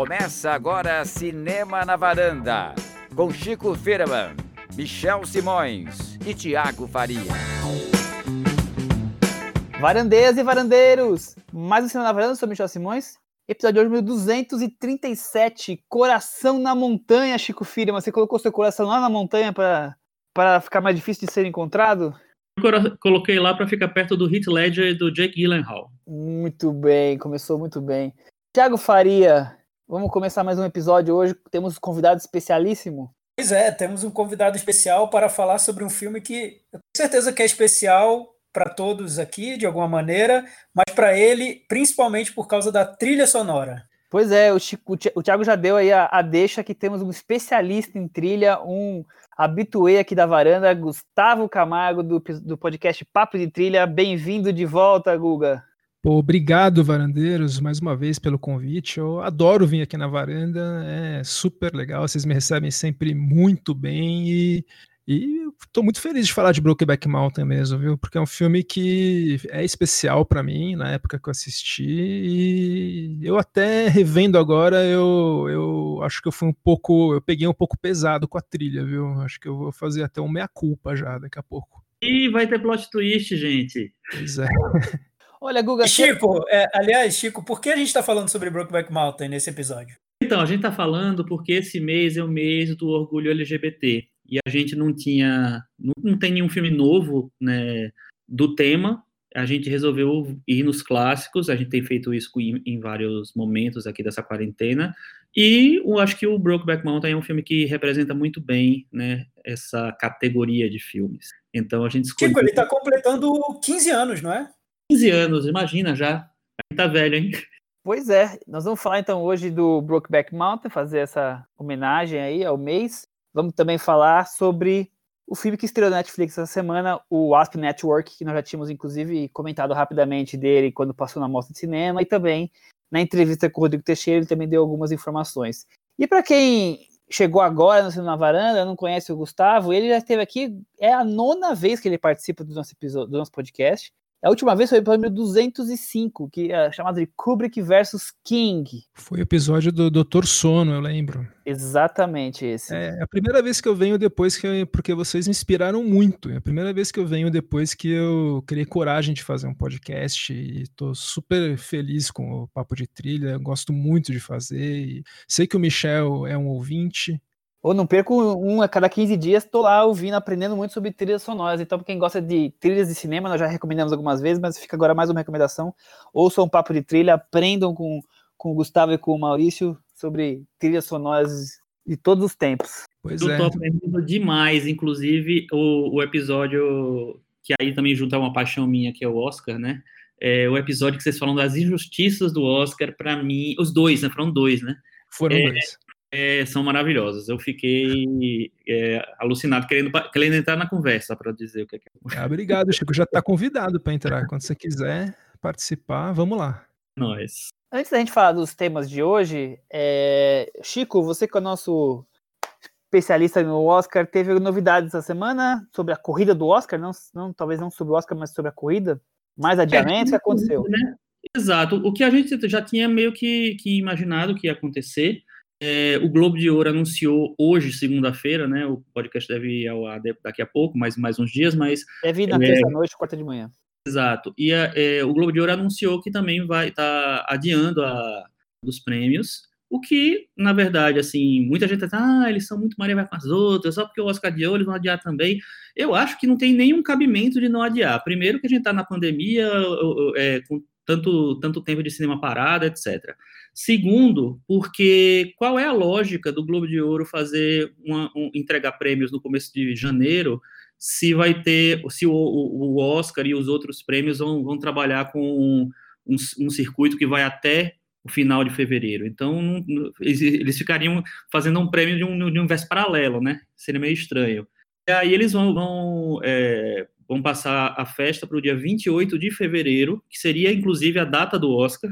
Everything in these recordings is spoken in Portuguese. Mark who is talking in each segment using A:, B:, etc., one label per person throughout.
A: Começa agora Cinema na Varanda, com Chico Firman, Michel Simões e Tiago Faria.
B: Varandeiras e varandeiros, mais um Cinema na Varanda, eu sou Michel Simões. Episódio de hoje, 237, Coração na Montanha, Chico Firman. Você colocou seu coração lá na montanha para ficar mais difícil de ser encontrado?
C: Coloquei lá para ficar perto do Heath Ledger e do Jake Gyllenhaal.
B: Muito bem, começou muito bem. Tiago Faria, vamos começar mais um episódio hoje. Temos um convidado especialíssimo.
D: Pois é, temos um convidado especial para falar sobre um filme que eu tenho certeza que é especial para todos aqui, de alguma maneira, mas para ele, principalmente por causa da trilha sonora.
B: Pois é, o, Chico, o Thiago já deu aí a, a, deixa que temos um especialista em trilha, um habituê aqui da varanda, Gustavo Camargo, do, do podcast Papo de Trilha. Bem-vindo de volta, Guga.
E: Pô, obrigado, varandeiros, mais uma vez pelo convite. Eu adoro vir aqui na varanda, é super legal. Vocês me recebem sempre muito bem e, e estou muito feliz de falar de Brokeback Mountain mesmo, viu? Porque é um filme que é especial para mim na época que eu assisti e eu até revendo agora, eu, eu acho que eu fui um pouco, eu peguei um pouco pesado com a trilha, viu? Acho que eu vou fazer até um meia culpa já daqui a pouco.
C: E vai ter plot twist, gente.
E: Pois é.
B: Olha, Guga.
D: Chico, é, aliás, Chico, por que a gente está falando sobre Brokeback Mountain nesse episódio?
C: Então, a gente está falando porque esse mês é o mês do orgulho LGBT e a gente não tinha, não, não tem nenhum filme novo, né, do tema. A gente resolveu ir nos clássicos. A gente tem feito isso em, em vários momentos aqui dessa quarentena. E eu acho que o Brokeback Mountain é um filme que representa muito bem, né, essa categoria de filmes. Então a gente escolheu.
D: Chico, ele está completando 15 anos, não é?
C: 15 anos, imagina já. A tá velho, hein?
B: Pois é, nós vamos falar então hoje do Brokeback Mountain, fazer essa homenagem aí ao mês. Vamos também falar sobre o filme que estreou na Netflix essa semana, o Wasp Network, que nós já tínhamos inclusive comentado rapidamente dele quando passou na mostra de cinema, e também na entrevista com o Rodrigo Teixeira ele também deu algumas informações. E para quem chegou agora no na Varanda, não conhece o Gustavo, ele já esteve aqui, é a nona vez que ele participa do nosso, episódio, do nosso podcast. A última vez foi o episódio 205, que é chamado de Kubrick versus King.
E: Foi o episódio do Doutor Sono, eu lembro.
B: Exatamente esse.
E: É a primeira vez que eu venho depois que eu, porque vocês me inspiraram muito. É a primeira vez que eu venho depois que eu criei coragem de fazer um podcast e tô super feliz com o papo de trilha. Eu gosto muito de fazer. sei que o Michel é um ouvinte.
B: Ou não perco um a cada 15 dias, tô lá ouvindo, aprendendo muito sobre trilhas sonoras. Então, pra quem gosta de trilhas de cinema, nós já recomendamos algumas vezes, mas fica agora mais uma recomendação. Ouçam um papo de trilha, aprendam com, com o Gustavo e com o Maurício sobre trilhas sonoras de todos os tempos.
C: Pois Eu é. tô aprendendo demais, inclusive o, o episódio que aí também junta uma paixão minha, que é o Oscar, né? É o episódio que vocês falam das injustiças do Oscar, para mim, os dois, né? Foram dois, né?
E: Foram é, dois
C: é, são maravilhosas. Eu fiquei é, alucinado, querendo, querendo entrar na conversa para dizer o que é.
E: Ah, obrigado, Chico. Já está convidado para entrar. Quando você quiser participar, vamos lá.
C: Nós.
B: Antes da gente falar dos temas de hoje, é... Chico, você que é o nosso especialista no Oscar, teve novidades essa semana sobre a corrida do Oscar? Não, não talvez não sobre o Oscar, mas sobre a corrida? Mais adiamentos? o que aconteceu? Né?
C: Exato. O que a gente já tinha meio que, que imaginado que ia acontecer é, o Globo de Ouro anunciou hoje, segunda-feira, né? O podcast deve ir ao ar daqui a pouco, mais, mais uns dias, mas.
B: Deve ir na é, terça-noite, quarta de manhã.
C: Exato. E é, o Globo de Ouro anunciou que também vai estar tá adiando a, dos prêmios, o que, na verdade, assim, muita gente tá, ah, eles são muito Maria vai com as outras, só porque o Oscar adiou, eles vão adiar também. Eu acho que não tem nenhum cabimento de não adiar. Primeiro que a gente está na pandemia, é, com tanto, tanto tempo de cinema parado, etc. Segundo, porque qual é a lógica do Globo de Ouro fazer uma, um, entregar prêmios no começo de janeiro, se vai ter, se o, o Oscar e os outros prêmios vão, vão trabalhar com um, um, um circuito que vai até o final de fevereiro. Então, eles, ficariam fazendo um prêmio de um, de um universo paralelo, né? Seria meio estranho. E aí eles vão, vão, é, vão passar a festa para o dia 28 de fevereiro, que seria inclusive a data do Oscar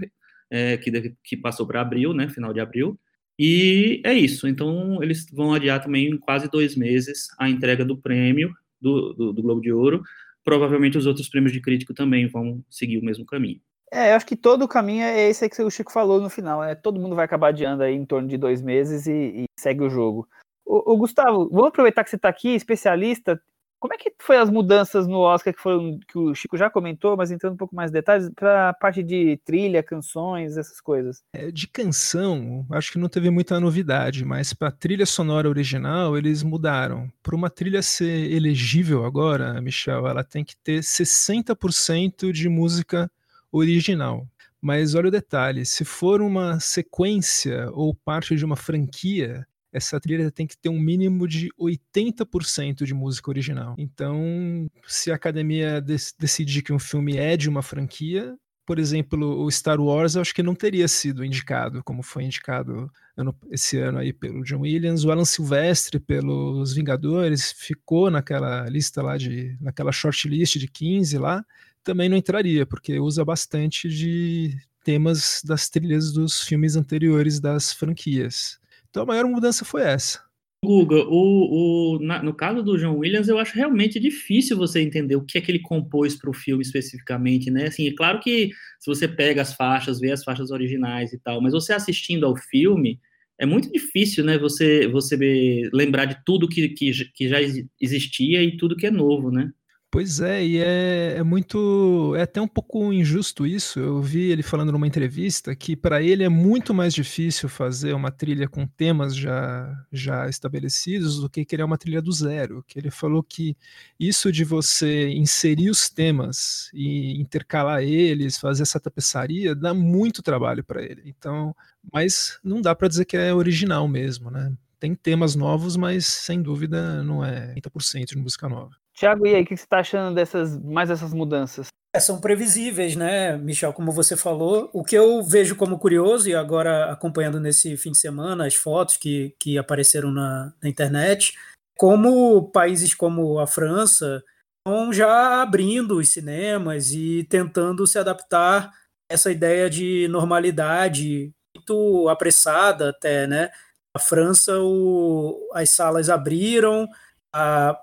C: é, que, que passou para abril, né, final de abril. E é isso. Então, eles vão adiar também quase dois meses a entrega do prêmio do, do, do Globo de Ouro. Provavelmente os outros prêmios de crítico também vão seguir o mesmo caminho.
B: É, eu acho que todo o caminho é esse que o Chico falou no final, né? Todo mundo vai acabar adiando aí em torno de dois meses e, e segue o jogo. O, Gustavo, vamos aproveitar que você está aqui, especialista. Como é que foi as mudanças no Oscar que, foram, que o Chico já comentou, mas entrando um pouco mais de detalhes, para a parte de trilha, canções, essas coisas?
E: É, de canção, acho que não teve muita novidade, mas para a trilha sonora original, eles mudaram. Para uma trilha ser elegível agora, Michel, ela tem que ter 60% de música original. Mas olha o detalhe: se for uma sequência ou parte de uma franquia, essa trilha tem que ter um mínimo de 80% de música original. Então, se a academia decidir que um filme é de uma franquia, por exemplo, o Star Wars, eu acho que não teria sido indicado, como foi indicado ano, esse ano aí pelo John Williams. O Alan Silvestre, pelos Vingadores, ficou naquela lista lá de. naquela shortlist de 15 lá, também não entraria, porque usa bastante de temas das trilhas dos filmes anteriores das franquias. Então a maior mudança foi essa.
C: Guga, o, o, na, no caso do John Williams, eu acho realmente difícil você entender o que é que ele compôs para o filme especificamente, né? Assim, é claro que se você pega as faixas, vê as faixas originais e tal, mas você assistindo ao filme, é muito difícil, né? Você, você lembrar de tudo que, que, que já existia e tudo que é novo, né?
E: Pois é, e é, é, muito. É até um pouco injusto isso. Eu vi ele falando numa entrevista que para ele é muito mais difícil fazer uma trilha com temas já, já estabelecidos do que criar uma trilha do zero. Que ele falou que isso de você inserir os temas e intercalar eles, fazer essa tapeçaria, dá muito trabalho para ele. Então, mas não dá para dizer que é original mesmo, né? Tem temas novos, mas sem dúvida não é 30% de música nova.
B: Tiago, e aí, o que você está achando dessas, mais dessas mudanças?
D: É, são previsíveis, né, Michel, como você falou. O que eu vejo como curioso, e agora acompanhando nesse fim de semana as fotos que, que apareceram na, na internet, como países como a França estão já abrindo os cinemas e tentando se adaptar a essa ideia de normalidade muito apressada até, né? A França, o, as salas abriram, a,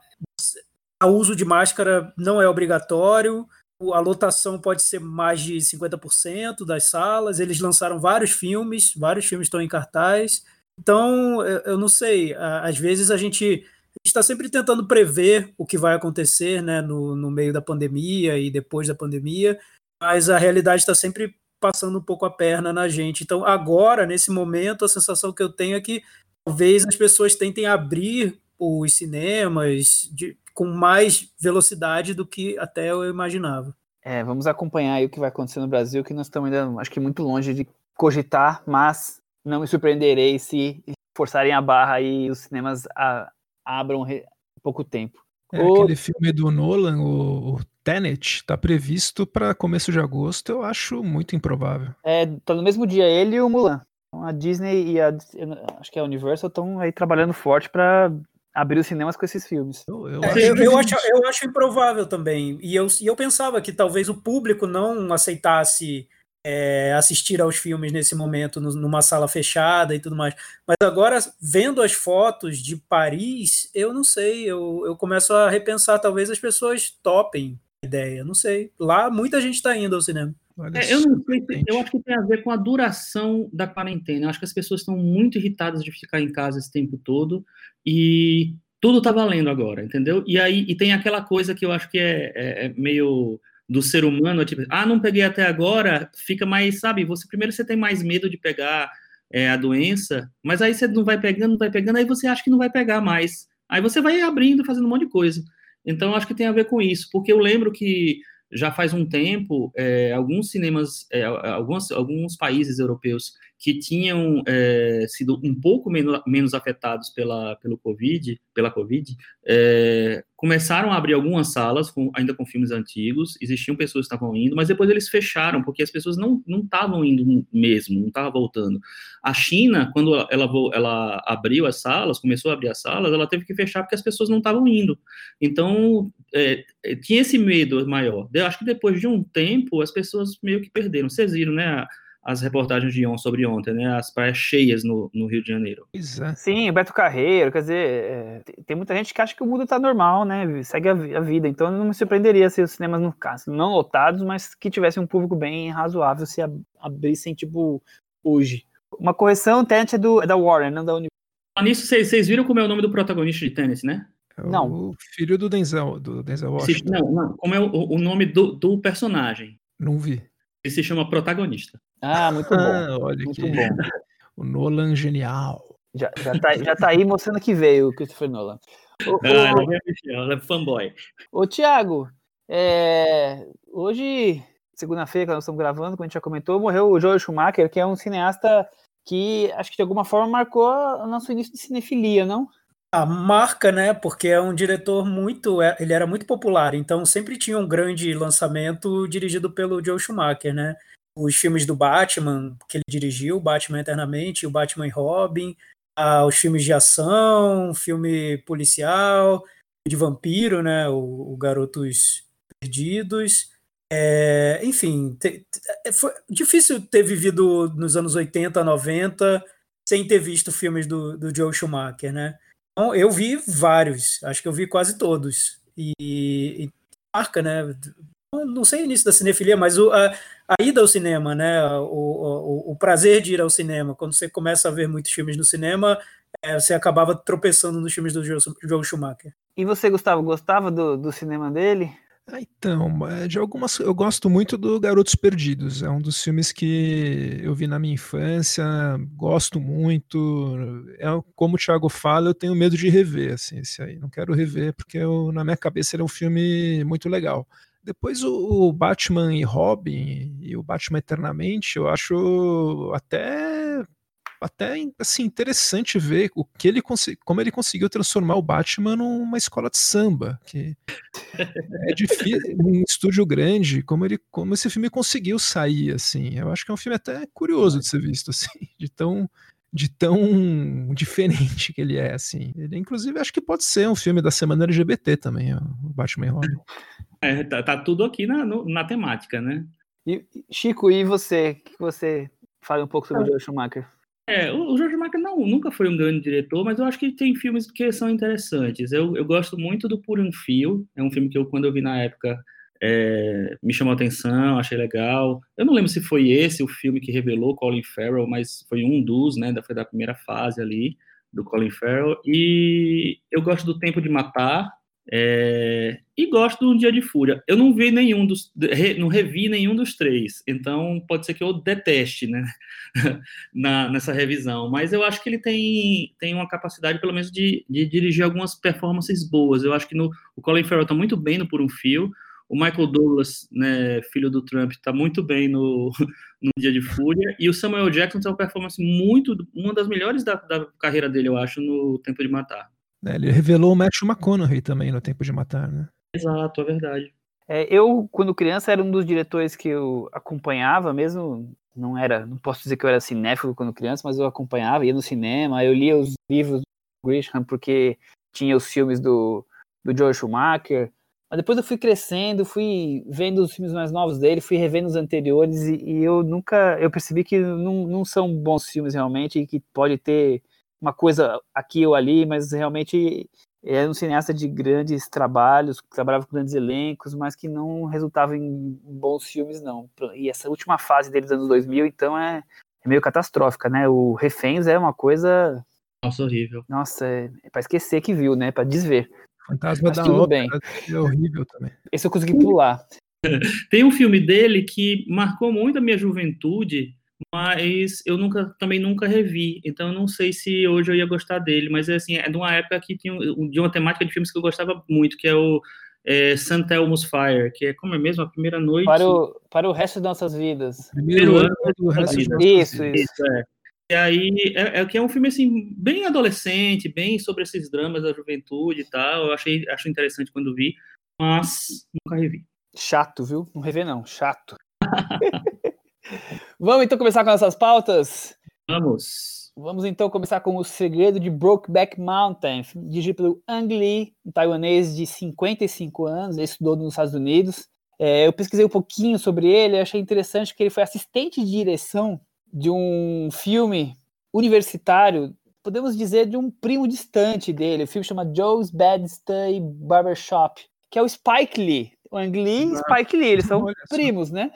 D: o uso de máscara não é obrigatório, a lotação pode ser mais de 50% das salas. Eles lançaram vários filmes, vários filmes estão em cartaz. Então, eu não sei, às vezes a gente está sempre tentando prever o que vai acontecer né, no, no meio da pandemia e depois da pandemia, mas a realidade está sempre passando um pouco a perna na gente. Então, agora, nesse momento, a sensação que eu tenho é que talvez as pessoas tentem abrir os cinemas de, com mais velocidade do que até eu imaginava.
B: É, vamos acompanhar aí o que vai acontecer no Brasil, que nós estamos ainda, acho que muito longe de cogitar, mas não me surpreenderei se forçarem a barra e os cinemas a, abram pouco tempo.
E: É, o... Aquele filme do Nolan, o, o Tenet, está previsto para começo de agosto, eu acho muito improvável.
B: É, tá no mesmo dia ele e o Mulan. Então, a Disney e a acho que a Universal estão aí trabalhando forte para abrir os cinemas com esses filmes.
D: Eu, eu, é, acho, eu, eu, acho, eu acho improvável também. E eu, e eu pensava que talvez o público não aceitasse é, assistir aos filmes nesse momento, numa sala fechada e tudo mais. Mas agora, vendo as fotos de Paris, eu não sei, eu, eu começo a repensar, talvez as pessoas topem a ideia, não sei. Lá muita gente está indo ao cinema.
C: É, eu não sei, eu acho que tem a ver com a duração da quarentena. Eu acho que as pessoas estão muito irritadas de ficar em casa esse tempo todo e tudo tá valendo agora, entendeu? E aí e tem aquela coisa que eu acho que é, é, é meio do ser humano, tipo, ah, não peguei até agora, fica mais, sabe? Você primeiro você tem mais medo de pegar é, a doença, mas aí você não vai pegando, não vai pegando, aí você acha que não vai pegar mais. Aí você vai abrindo, fazendo um monte de coisa. Então, acho que tem a ver com isso, porque eu lembro que já faz um tempo, é, alguns cinemas, é, alguns, alguns países europeus que tinham é, sido um pouco menos, menos afetados pela, pelo COVID, pela COVID, é, começaram a abrir algumas salas, com, ainda com filmes antigos, existiam pessoas que estavam indo, mas depois eles fecharam, porque as pessoas não estavam indo mesmo, não estavam voltando. A China, quando ela, ela abriu as salas, começou a abrir as salas, ela teve que fechar porque as pessoas não estavam indo. Então, é, é, tinha esse medo maior. Eu acho que depois de um tempo, as pessoas meio que perderam. Vocês viram, né? As reportagens de on sobre ontem, né? As praias cheias no, no Rio de Janeiro.
B: Pois é. Sim, Beto Carreiro, quer dizer, é, tem muita gente que acha que o mundo tá normal, né? Segue a, a, vida. Então não me surpreenderia se os cinemas não ficassem não lotados, mas que tivessem um público bem razoável se abrissem, tipo, hoje. Uma correção, Tenet é, do, é da Warner, não da Universal.
C: Nisso, vocês viram como é o nome do protagonista de Tenet, né?
E: É não. O filho do Denzel, do Denzel Washington.
C: Não, não. Como é o, o nome do, do personagem?
E: Não vi.
C: Ele se chama protagonista.
B: Ah, muito bom. Ah, olha muito que... bom.
E: O Nolan genial.
B: Já, já, tá, já tá aí mostrando que veio o Christopher Nolan.
C: O, ah, o... Ela é, é fanboy.
B: Ô, Thiago, é... hoje, segunda-feira, que nós estamos gravando, como a gente já comentou, morreu o Joel Schumacher, que é um cineasta que acho que de alguma forma marcou o nosso início de cinefilia, não?
D: A marca, né? Porque é um diretor muito. É, ele era muito popular, então sempre tinha um grande lançamento dirigido pelo Joe Schumacher, né? Os filmes do Batman que ele dirigiu, Batman Eternamente, o Batman e Robin, ah, os filmes de ação, filme policial, de vampiro, né? O, o Garotos Perdidos. É, enfim, te, te, foi difícil ter vivido nos anos 80, 90 sem ter visto filmes do, do Joe Schumacher, né? Então, eu vi vários, acho que eu vi quase todos. E, e marca, né? Não sei o início da cinefilia, mas o, a, a, ida ao cinema, né? O, o, o, prazer de ir ao cinema. Quando você começa a ver muitos filmes no cinema, é, você acabava tropeçando nos filmes do Joe Schumacher.
B: E você, Gustavo, gostava do, do cinema dele?
E: Ah, então, é, de algumas eu gosto muito do Garotos Perdidos. É um dos filmes que eu vi na minha infância, gosto muito. É como o Thiago fala, eu tenho medo de rever assim esse aí. Não quero rever porque eu, na minha cabeça ele é um filme muito legal. Depois o, o Batman e Robin e o Batman Eternamente, eu acho até até assim interessante ver o que ele como ele conseguiu transformar o Batman numa escola de samba, que é difícil, um estúdio grande, como ele como esse filme conseguiu sair assim. Eu acho que é um filme até curioso de ser visto assim, de tão de tão diferente que ele é, assim. Ele, inclusive, acho que pode ser um filme da semana LGBT também, o Batman e Robin.
C: É, tá, tá, tudo aqui na, no, na temática, né?
B: E, Chico, e você? que você fala um pouco sobre o Joel Schumacher?
C: É, o George Michael não, nunca foi um grande diretor, mas eu acho que tem filmes que são interessantes. Eu, eu gosto muito do Por um Fio, é um filme que eu, quando eu vi na época, é, me chamou a atenção, achei legal. Eu não lembro se foi esse o filme que revelou Colin Farrell, mas foi um dos, né, da, foi da primeira fase ali, do Colin Farrell. E eu gosto do Tempo de Matar, é, e gosto do Um Dia de Fúria. Eu não vi nenhum dos, não revi nenhum dos três, então pode ser que eu deteste, né, Na, nessa revisão. Mas eu acho que ele tem, tem uma capacidade, pelo menos, de, de dirigir algumas performances boas. Eu acho que no, o Colin Farrell está muito bem no Por um Fio. O Michael Douglas, né, filho do Trump, está muito bem no, no Dia de Fúria. E o Samuel Jackson tem uma performance muito, uma das melhores da, da carreira dele, eu acho, no Tempo de Matar.
E: É, ele revelou o Matthew McConaughey também no Tempo de Matar, né?
C: Exato, é verdade.
B: É, eu, quando criança, era um dos diretores que eu acompanhava, mesmo não era, não posso dizer que eu era cinéfilo quando criança, mas eu acompanhava, ia no cinema, eu lia os livros do Grisham porque tinha os filmes do, do George Schumacher, mas depois eu fui crescendo, fui vendo os filmes mais novos dele, fui revendo os anteriores e, e eu nunca, eu percebi que não, não são bons filmes realmente e que pode ter uma coisa aqui ou ali, mas realmente é um cineasta de grandes trabalhos, que trabalhava com grandes elencos, mas que não resultava em bons filmes, não. E essa última fase dele dos anos 2000, então, é, é meio catastrófica, né? O Reféns é uma coisa...
C: Nossa, horrível.
B: Nossa, é, é pra esquecer que viu, né? Pra desver.
E: Fantasma mas da tudo bem. é horrível também.
B: Esse eu consegui pular.
C: Tem um filme dele que marcou muito a minha juventude, mas eu nunca também nunca revi, então eu não sei se hoje eu ia gostar dele, mas é assim, é de uma época que tinha de uma temática de filmes que eu gostava muito, que é o é, St. Elmo's Fire, que é como é mesmo a primeira noite
B: para o para o resto das nossas vidas.
C: Primeiro ano do resto
B: das Isso, isso.
C: isso é. E aí é, é que é um filme assim bem adolescente, bem sobre esses dramas da juventude e tal. Eu achei acho interessante quando vi, mas nunca revi.
B: Chato, viu? Não revi não, chato. Vamos então começar com nossas pautas?
C: Vamos.
B: Vamos então começar com O Segredo de Brokeback Mountain, dirigido pelo Ang Lee, um taiwanês de 55 anos, ele estudou nos Estados Unidos. É, eu pesquisei um pouquinho sobre ele, achei interessante que ele foi assistente de direção de um filme universitário, podemos dizer de um primo distante dele. O filme chama Joe's Bad Study Barbershop, que é o Spike Lee. O Ang Lee e Spike Lee, eles são primos, né?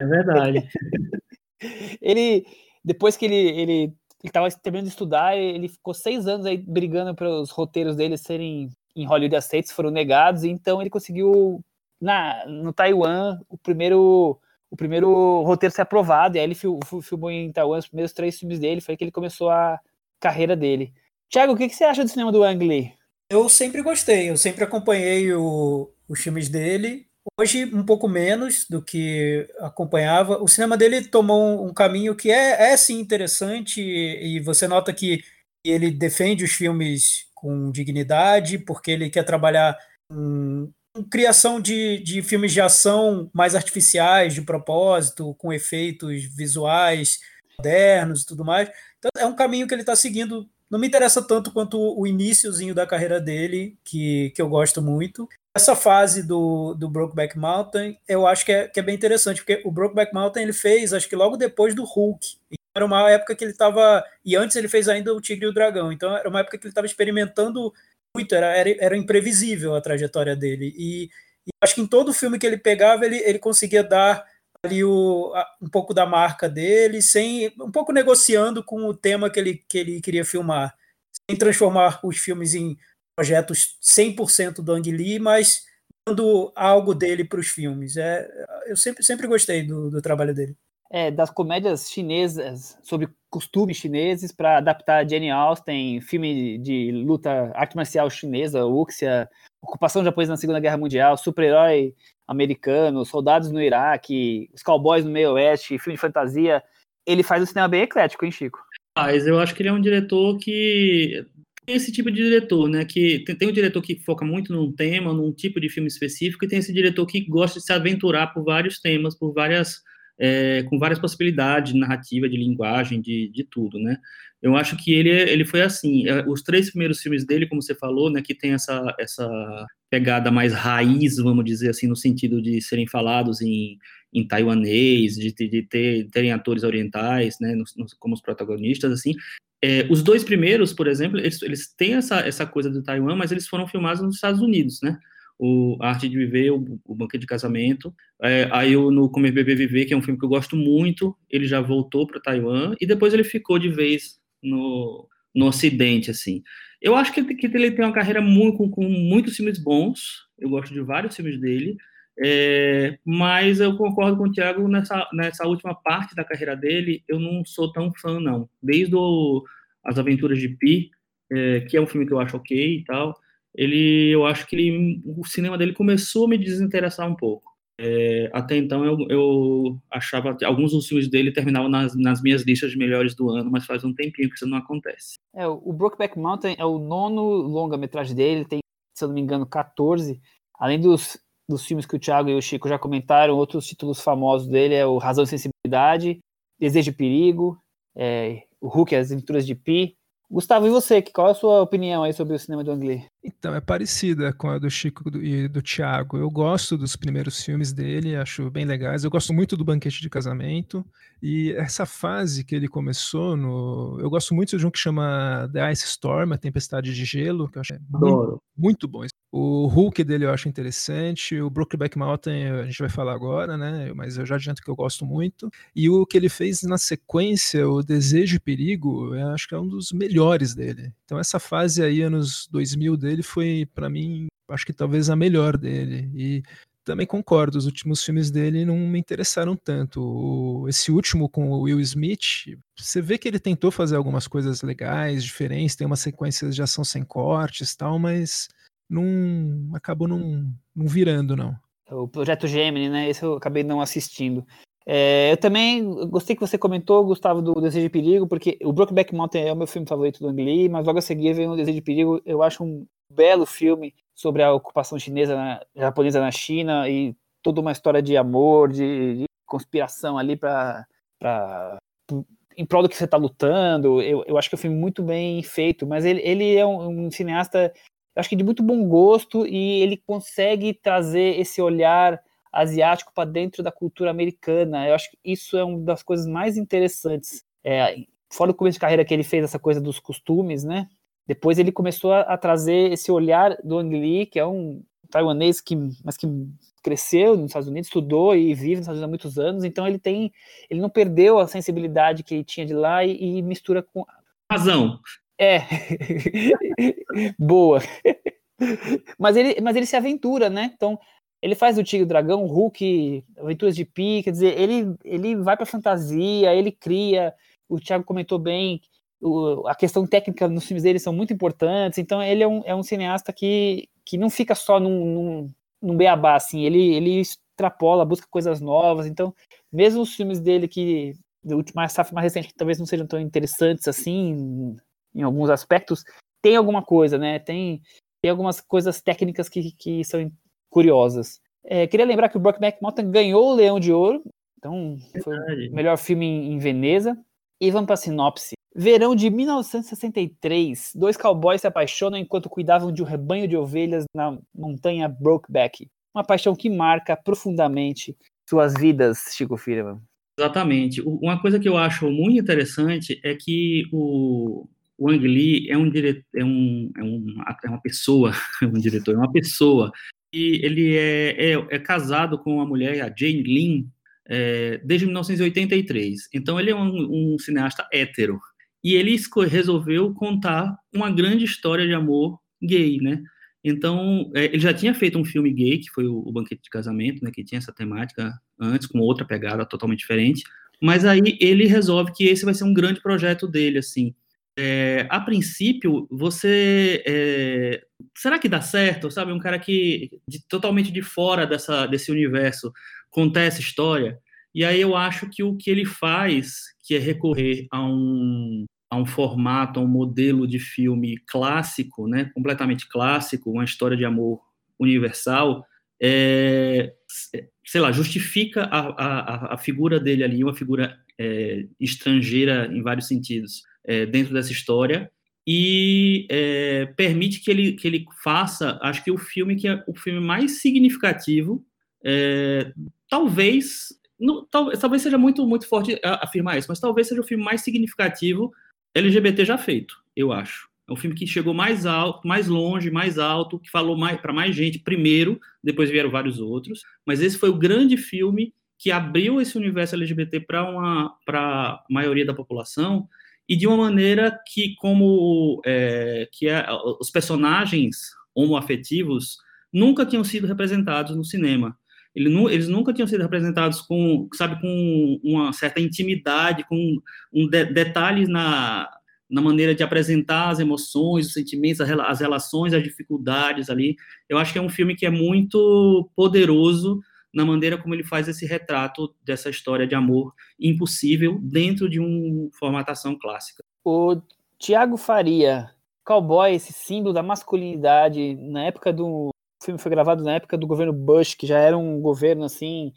C: É verdade.
B: ele, depois que ele, ele ele estava terminando de estudar, ele ficou seis anos aí brigando para os roteiros dele serem em Hollywood aceitos, foram negados, então ele conseguiu na no Taiwan o primeiro o primeiro roteiro ser aprovado, e aí ele filmou em Taiwan os primeiros três filmes dele, foi que ele começou a carreira dele. Tiago, o que, que, você acha do cinema do Ang Lee?
D: Eu sempre gostei, eu sempre acompanhei o, os filmes dele. Hoje, um pouco menos do que acompanhava. O cinema dele tomou um, caminho que é, é sim interessante, e você nota que ele defende os filmes com dignidade, porque ele quer trabalhar com, com criação de, de filmes de ação mais artificiais, de propósito, com efeitos visuais modernos e tudo mais. Então, é um caminho que ele está seguindo não me interessa tanto quanto o iníciozinho da carreira dele, que, que eu gosto muito. Essa fase do, do Brokeback Mountain, eu acho que é, que é bem interessante, porque o Brokeback Mountain ele fez, acho que logo depois do Hulk. Era uma época que ele estava. E antes ele fez ainda o Tigre e o Dragão. Então era uma época que ele estava experimentando muito, era, era, era imprevisível a trajetória dele. E, e, acho que em todo filme que ele pegava, ele, ele conseguia dar ali o, um pouco da marca dele, sem um pouco negociando com o tema que ele, que ele queria filmar, sem transformar os filmes em projetos 100% do Ang Lee, mas dando algo dele para os filmes. É, eu sempre, sempre gostei do, do trabalho dele.
B: É, das comédias chinesas sobre costumes chineses para adaptar Jane Austen, filme de luta arte marcial chinesa, Wuxia, ocupação japonesa na Segunda Guerra Mundial, super-herói americano, soldados no Iraque, os cowboys no meio oeste, filme de fantasia. Ele faz um cinema bem eclético, hein, Chico?
C: Mas eu acho que ele é um diretor que esse tipo de diretor, né? Que tem, tem um diretor que foca muito num tema, num tipo de filme específico, e tem esse diretor que gosta de se aventurar por vários temas, por várias é, com várias possibilidades de narrativa, de linguagem, de, de tudo, né? Eu acho que ele, ele foi assim, é, os três primeiros filmes dele, como você falou, né, que tem essa, essa pegada mais raiz, vamos dizer assim, no sentido de serem falados em, em taiwanês, de, de ter, terem atores orientais, né, nos, nos, como os protagonistas, assim. É, os dois primeiros, por exemplo, eles, eles têm essa, essa coisa do Taiwan, mas eles foram filmados nos Estados Unidos, né? o Arte de Viver, o, o Banquete de Casamento. É, aí eu, no Comer, Beber, Viver, que é um filme que eu gosto muito, ele já voltou para Taiwan e depois ele ficou de vez no, no Ocidente, assim. Eu acho que, que ele tem uma carreira muito, com, com muitos filmes bons, eu gosto de vários filmes dele, é, mas eu concordo com o Thiago nessa, nessa última parte da carreira dele, eu não sou tão fã, não. Desde o, As Aventuras de Pi, é, que é um filme que eu acho ok e tal, ele, eu acho que ele, o cinema dele começou a me desinteressar um pouco. É, até então eu, eu achava que alguns dos filmes dele terminavam nas, nas minhas listas de melhores do ano, mas faz um tempinho que isso não acontece.
B: É, o Brokeback Mountain é o nono longa-metragem dele, tem, se eu não me engano, 14. Além dos, dos filmes que o Thiago e o Chico já comentaram, outros títulos famosos dele é o Razão e Sensibilidade, Desejo e Perigo, é, o Hulk, As Aventuras de Pi, Gustavo, e você? Qual é a sua opinião aí sobre o cinema do Ang Lee?
E: Então, é parecida com a do Chico e do Thiago. Eu gosto dos primeiros filmes dele, acho bem legais. Eu gosto muito do Banquete de Casamento. E essa fase que ele começou no. Eu gosto muito de um que chama The Ice Storm, a Tempestade de Gelo, que eu acho muito, muito bom. O Hulk dele eu acho interessante, o Brokeback Mountain a gente vai falar agora, né? Mas eu já adianto que eu gosto muito. E o que ele fez na sequência, o Desejo e Perigo, eu acho que é um dos melhores dele. Então essa fase aí, anos 2000 dele, foi para mim, acho que talvez a melhor dele. E também concordo, os últimos filmes dele não me interessaram tanto. O, esse último com o Will Smith, você vê que ele tentou fazer algumas coisas legais, diferentes, tem uma sequência de ação sem cortes tal, mas não acabou não, não virando, não.
B: O Projeto Gemini, né? Esse eu acabei não assistindo. É, eu também gostei que você comentou, Gustavo, do Desejo de Perigo, porque o Brokeback Mountain é o meu filme favorito do Ang Lee, mas logo a seguir vem o Desejo de Perigo. Eu acho um belo filme sobre a ocupação chinesa, na, japonesa na China e toda uma história de amor, de, de conspiração ali para em prol do que você está lutando. Eu, eu acho que é um filme muito bem feito, mas ele, ele é um, um cineasta acho que de muito bom gosto e ele consegue trazer esse olhar asiático para dentro da cultura americana. Eu acho que isso é uma das coisas mais interessantes. É, fora o começo de carreira que ele fez essa coisa dos costumes, né? Depois ele começou a, a trazer esse olhar do Ang Lee, que é um taiwanês que, mas que cresceu nos Estados Unidos, estudou e vive nos Estados Unidos há muitos anos, então ele tem, ele não perdeu a sensibilidade que ele tinha de lá e, e mistura com
C: razão.
B: É, boa. mas ele, mas ele se aventura, né? Então ele faz o Tigre o Dragão, o Hulk, Aventuras de Pi, quer dizer, ele ele vai para fantasia, ele cria. O Thiago comentou bem o, a questão técnica nos filmes dele são muito importantes, então ele é um, é um cineasta que, que não fica só num, num, num beabá, assim, ele, ele extrapola, busca coisas novas, então, mesmo os filmes dele que, mais safra mais recente, que talvez não sejam tão interessantes assim, em alguns aspectos, tem alguma coisa, né, tem, tem algumas coisas técnicas que, que são curiosas. É, queria lembrar que o Brokeback Mountain ganhou o Leão de Ouro, então foi o melhor filme em, em Veneza, e vamos para a sinopse. Verão de 1963, dois cowboys se apaixonam enquanto cuidavam de um rebanho de ovelhas na montanha Brokeback. Uma paixão que marca profundamente suas vidas, Chico Firman.
C: Exatamente. Uma coisa que eu acho muito interessante é que o, o Ang Lee é um diretor, é, um, é, um, é uma pessoa, um diretor, é uma pessoa. E ele é, é, é casado com uma mulher, a Jane Lin, é, desde 1983. Então ele é um, um cineasta hétero e ele resolveu contar uma grande história de amor gay, né? Então, é, ele já tinha feito um filme gay, que foi o, Banquete de Casamento, né, que tinha essa temática antes, com outra pegada totalmente diferente, mas aí ele resolve que esse vai ser um grande projeto dele, assim. É, a princípio, você... É, será que dá certo? Sabe, um cara que de, totalmente de fora dessa, desse universo contar essa história, e aí eu acho que o que ele faz, que é recorrer a um, a um formato, a um modelo de filme clássico, né, completamente clássico, uma história de amor universal, é, sei lá, justifica a, a, a figura dele ali, uma figura é, estrangeira em vários sentidos, é, dentro dessa história, e é, permite que ele, que ele faça, acho que o filme que é o filme mais significativo, é, talvez, não, talvez, talvez seja muito, muito forte afirmar isso, mas talvez seja o filme mais significativo LGBT já feito, eu acho. É um filme que chegou mais alto, mais longe, mais alto, que falou para mais gente primeiro, depois vieram vários outros, mas esse foi o grande filme que abriu esse universo LGBT para a maioria da população e de uma maneira que como é, que é, os personagens homoafetivos nunca tinham sido representados no cinema. Ele, eles nunca tinham sido representados com, sabe, com uma certa intimidade, com um de, detalhes na, na maneira de apresentar as emoções, os sentimentos, as relações, as dificuldades ali. Eu acho que é um filme que é muito poderoso na maneira como ele faz esse retrato dessa história de amor impossível dentro de uma formatação clássica.
B: O Tiago Faria, cowboy, esse símbolo da masculinidade na época do filme foi gravado na época do governo Bush, que já era um governo assim,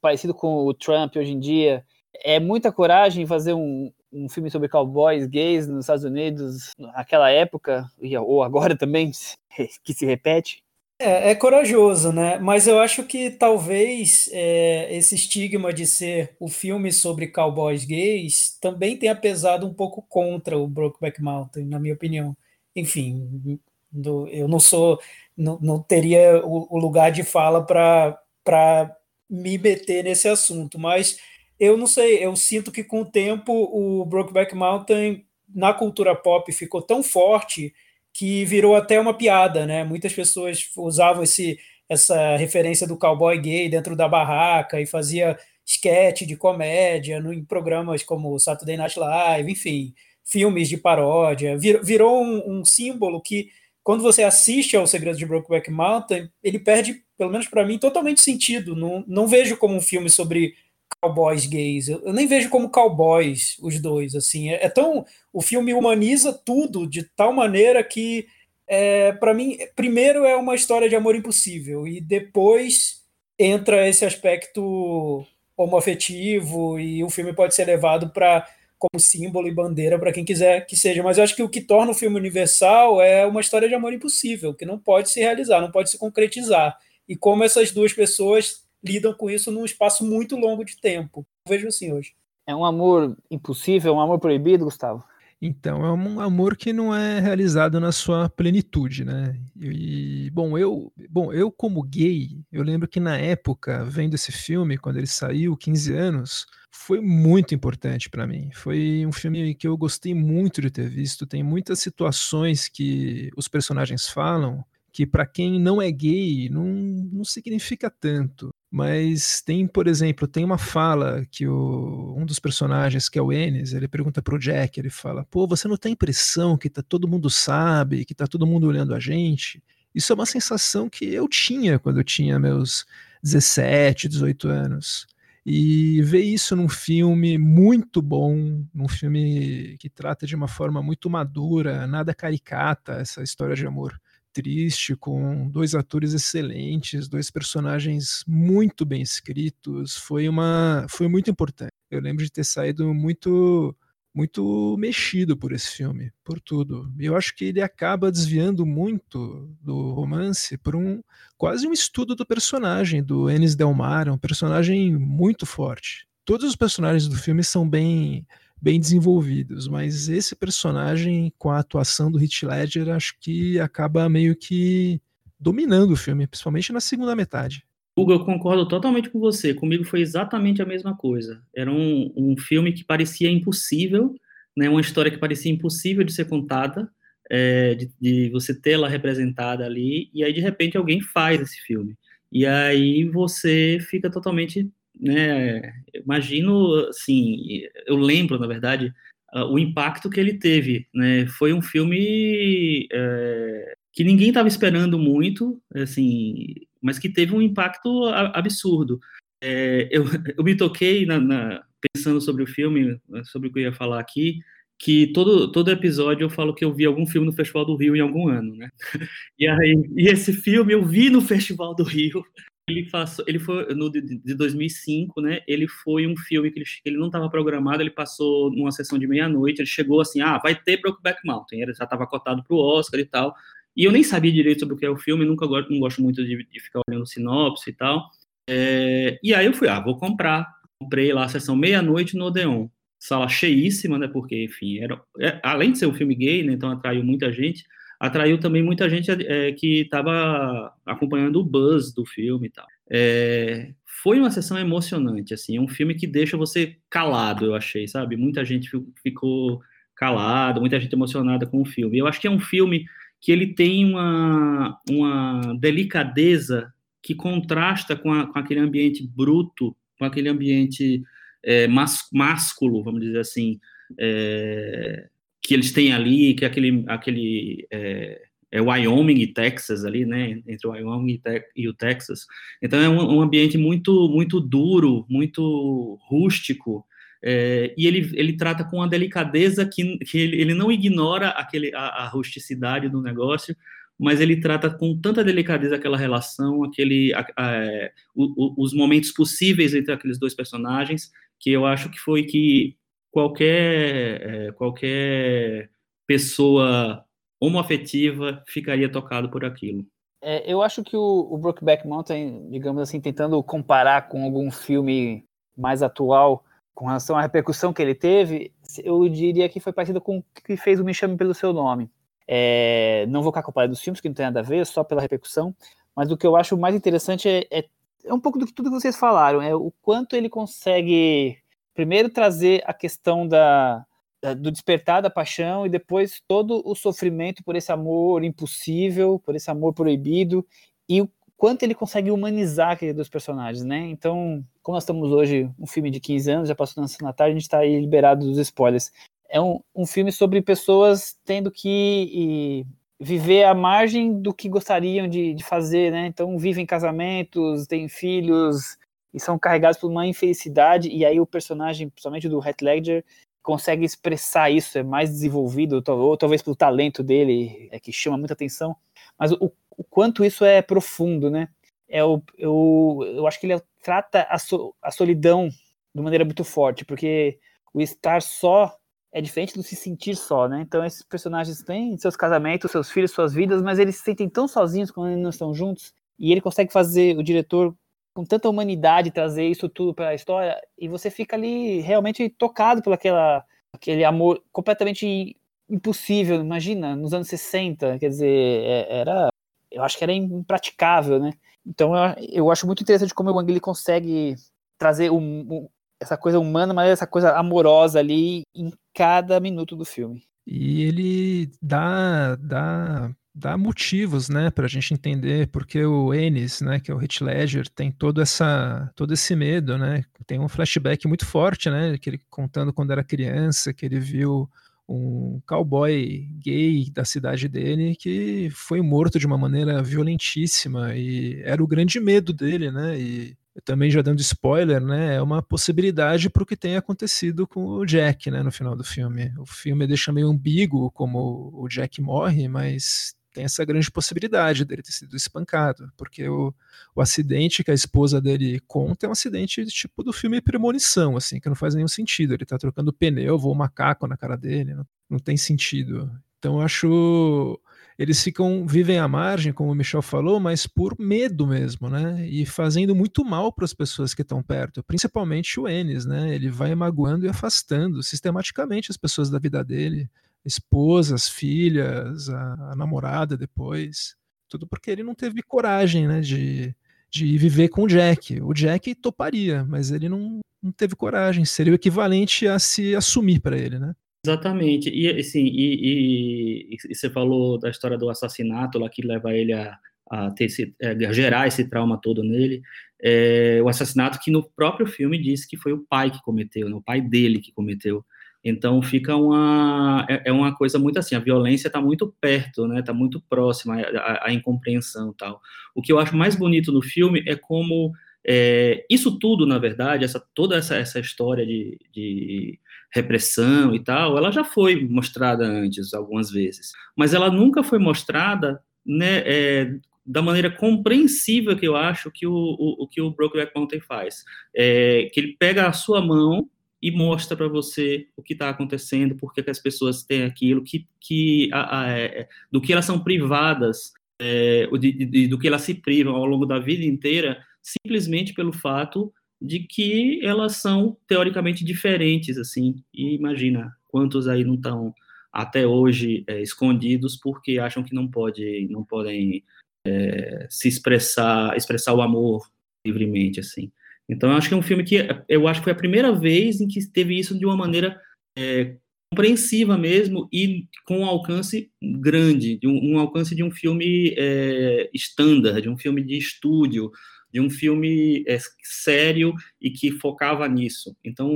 B: parecido com o Trump hoje em dia. É muita coragem fazer um, um filme sobre cowboys gays nos Estados Unidos naquela época, ou agora também, que se repete.
D: É, é corajoso, né? Mas eu acho que talvez é, esse estigma de ser o filme sobre cowboys gays também tenha pesado um pouco contra o Brokeback Mountain, na minha opinião. Enfim, do, eu não sou não, não teria o, o, lugar de fala para me meter nesse assunto, mas eu não sei, eu sinto que com o tempo o Brokeback Mountain na cultura pop ficou tão forte que virou até uma piada, né? Muitas pessoas usavam esse, essa referência do cowboy gay dentro da barraca e fazia sketch de comédia no, em programas como Saturday Night Live, enfim, filmes de paródia. Vir, virou um, um símbolo que quando você assiste ao Segredo de Brokeback Mountain, ele perde, pelo menos para mim, totalmente sentido. Não, não vejo como um filme sobre cowboys gays. Eu, eu nem vejo como cowboys os dois. Assim, é, é, tão o filme humaniza tudo de tal maneira que, é, para mim, primeiro é uma história de amor impossível e depois entra esse aspecto homoafetivo e o filme pode ser levado para como símbolo e bandeira para quem quiser que seja. Mas eu acho que o que torna o filme universal é uma história de amor impossível, que não pode se realizar, não pode se concretizar. E como essas duas pessoas lidam com isso num espaço muito longo de tempo. Eu vejo assim hoje.
B: É um amor impossível, um amor proibido, Gustavo?
E: Então, é um amor que não é realizado na sua plenitude, né? E, bom, eu, bom, eu como gay, eu lembro que na época, vendo esse filme, quando ele saiu, 15 anos, foi muito importante para mim. Foi um filme que eu gostei muito de ter visto. Tem muitas situações que os personagens falam que para quem não é gay não, não significa tanto. Mas tem, por exemplo, tem uma fala que o, um dos personagens, que é o Ennis, ele pergunta pro Jack, ele fala, pô, você não tem impressão que tá, todo mundo sabe, que tá todo mundo olhando a gente? Isso é uma sensação que eu tinha quando eu tinha meus 17, 18 anos. E ver isso num filme muito bom, num filme que trata de uma forma muito madura, nada caricata, essa história de amor triste, com dois atores excelentes, dois personagens muito bem escritos, foi uma foi muito importante. Eu lembro de ter saído muito muito mexido por esse filme, por tudo. E eu acho que ele acaba desviando muito do romance por um quase um estudo do personagem do Enes Del Mar, um personagem muito forte. Todos os personagens do filme são bem bem desenvolvidos, mas esse personagem com a atuação do Heath Ledger acho que acaba meio que dominando o filme, principalmente na segunda metade.
C: Hugo, eu concordo totalmente com você. Comigo foi exatamente a mesma coisa. Era um, um filme que parecia impossível, né? Uma história que parecia impossível de ser contada, é, de, de você tê-la representada ali, e aí de repente alguém faz esse filme. E aí você fica totalmente né, imagino, assim, eu lembro, na verdade, uh, o impacto que ele teve, né, foi um filme é, que ninguém estava esperando muito, assim, mas que teve um impacto absurdo. É, eu, eu me toquei na, na, pensando sobre o filme, sobre o que eu ia falar aqui, que todo, todo episódio eu falo que eu vi algum filme no Festival do Rio em algum ano, né? E aí, e esse filme eu vi no Festival do Rio, ele, passou, ele foi no de, de 2005, né? Ele foi um filme que ele, ele não estava programado, ele passou numa sessão de meia-noite, ele chegou assim, ah, vai ter Brokeback Mountain, ele já estava cotado para o Oscar e tal. E eu nem sabia direito sobre o que é o filme, nunca gosto, não gosto muito de, de ficar olhando sinopse e tal. É, e aí eu fui, ah, vou comprar. Comprei lá a sessão meia-noite no Odeon. Sala cheíssima, né? Porque, enfim, era, é, além de ser um filme gay, né? Então atraiu muita gente atraiu também muita gente é, que estava acompanhando o buzz do filme e tal. É, foi uma sessão emocionante, assim, um filme que deixa você calado, eu achei, sabe? Muita gente ficou calada, muita gente emocionada com o filme. Eu acho que é um filme que ele tem uma, uma delicadeza que contrasta com, a, com aquele ambiente bruto, com aquele ambiente é, másculo, vamos dizer assim, é, que eles têm ali, que é aquele, aquele é, é Wyoming e Texas ali, né, entre o Wyoming e, e o Texas. Então é um, um, ambiente muito muito duro, muito rústico, é, e ele, ele trata com uma delicadeza que, que ele, ele não ignora aquele, a, a rusticidade do negócio, mas ele trata com tanta delicadeza aquela relação, aquele, a, a, o, o, os momentos possíveis entre aqueles dois personagens, que eu acho que foi que qualquer, é, qualquer pessoa homoafetiva ficaria tocado por aquilo.
B: É, eu acho que o, o Brokeback Mountain, digamos assim, tentando comparar com algum filme mais atual com relação à repercussão que ele teve, eu diria que foi parecido com o que fez o Me Chame Pelo Seu Nome. É, não vou ficar comparando os filmes, que não tem nada a ver, só pela repercussão, mas o que eu acho mais interessante é, é, é um pouco do que tudo que vocês falaram, é o quanto ele consegue primeiro trazer a questão da, da, do despertar da paixão e depois todo o sofrimento por esse amor impossível, por esse amor proibido e o quanto ele consegue humanizar aqueles dois personagens, né? Então, como nós estamos hoje, um filme de 15 anos, já passou na tarde, a gente está aí liberado dos spoilers. É um, um filme sobre pessoas tendo que viver à margem do que gostariam de, de fazer, né? Então, vivem casamentos, têm filhos, e são carregados por uma infelicidade, e aí o personagem, principalmente do Heath Ledger, consegue expressar isso, é mais desenvolvido, ou talvez pelo talento dele, é que chama muita atenção, mas o, o quanto isso é profundo, né? É o, eu, eu acho que ele trata a, so, a solidão de maneira muito forte, porque o estar só é diferente do se sentir só, né? Então esses personagens têm seus casamentos, seus filhos, suas vidas, mas eles se sentem tão sozinhos quando eles não estão juntos, e ele consegue fazer, o diretor com tanta humanidade trazer isso tudo para a história e você fica ali realmente tocado por aquela, aquele amor completamente impossível, imagina, nos anos 60, quer dizer, é, era, eu acho que era impraticável, né? Então eu, eu acho muito interessante como o Wang consegue trazer um, um, essa coisa humana, mas essa coisa amorosa ali em cada minuto do filme.
E: E ele dá, dá, dá motivos, né, para a gente entender porque o Ennis, né, que é o Heath Ledger, tem todo essa, todo esse medo, né? Tem um flashback muito forte, né, que ele contando quando era criança, que ele viu um cowboy gay da cidade dele que foi morto de uma maneira violentíssima e era o grande medo dele, né? E também já dando spoiler, né? É uma possibilidade para o que tem acontecido com o Jack, né? No final do filme, o filme deixa meio ambíguo como o Jack morre, mas tem essa grande possibilidade dele ter sido espancado, porque o, o acidente que a esposa dele conta é um acidente tipo do filme Premonição, assim, que não faz nenhum sentido. Ele tá trocando pneu, voa um macaco na cara dele, não, não tem sentido. Então eu acho eles ficam vivem à margem, como o Michel falou, mas por medo mesmo, né? E fazendo muito mal para as pessoas que estão perto, principalmente o Enes, né? Ele vai magoando e afastando sistematicamente as pessoas da vida dele esposa, as filhas, a, a, namorada depois. Tudo porque ele não teve coragem, né, de, de viver com o Jack. O Jack toparia, mas ele não, não teve coragem. Seria o equivalente a se assumir para ele, né?
C: Exatamente. E assim, e, e, e, você falou da história do assassinato lá que leva ele a, a, ter esse, a é, gerar esse trauma todo nele. É, o assassinato que no próprio filme diz que foi o pai que cometeu, né, o pai dele que cometeu. Então fica uma é, é uma coisa muito assim, a violência está muito perto, né? Está muito próxima a, incompreensão tal. O que eu acho mais bonito no filme é como é, isso tudo, na verdade, essa toda essa, essa história de, de repressão e tal, ela já foi mostrada antes algumas vezes, mas ela nunca foi mostrada né, é, da maneira compreensível que eu acho que o, o, o que o Brokeback Mountain faz, é, que ele pega a sua mão e mostra para você o que está acontecendo, por que as pessoas têm aquilo, que, que a, a, é, é, do que elas são privadas, é, de, de, do que elas se privam ao longo da vida inteira, simplesmente pelo fato de que elas são teoricamente diferentes, assim. E imagina quantos aí não estão até hoje é, escondidos porque acham que não pode, não podem é, se expressar, expressar o amor livremente, assim. Então, eu acho que é um filme que eu acho que foi a primeira vez em que teve isso de uma maneira é, compreensiva mesmo e com um alcance grande, de um, um alcance de um filme é, standard, de um filme de estúdio, de um filme é, sério e que focava nisso. Então,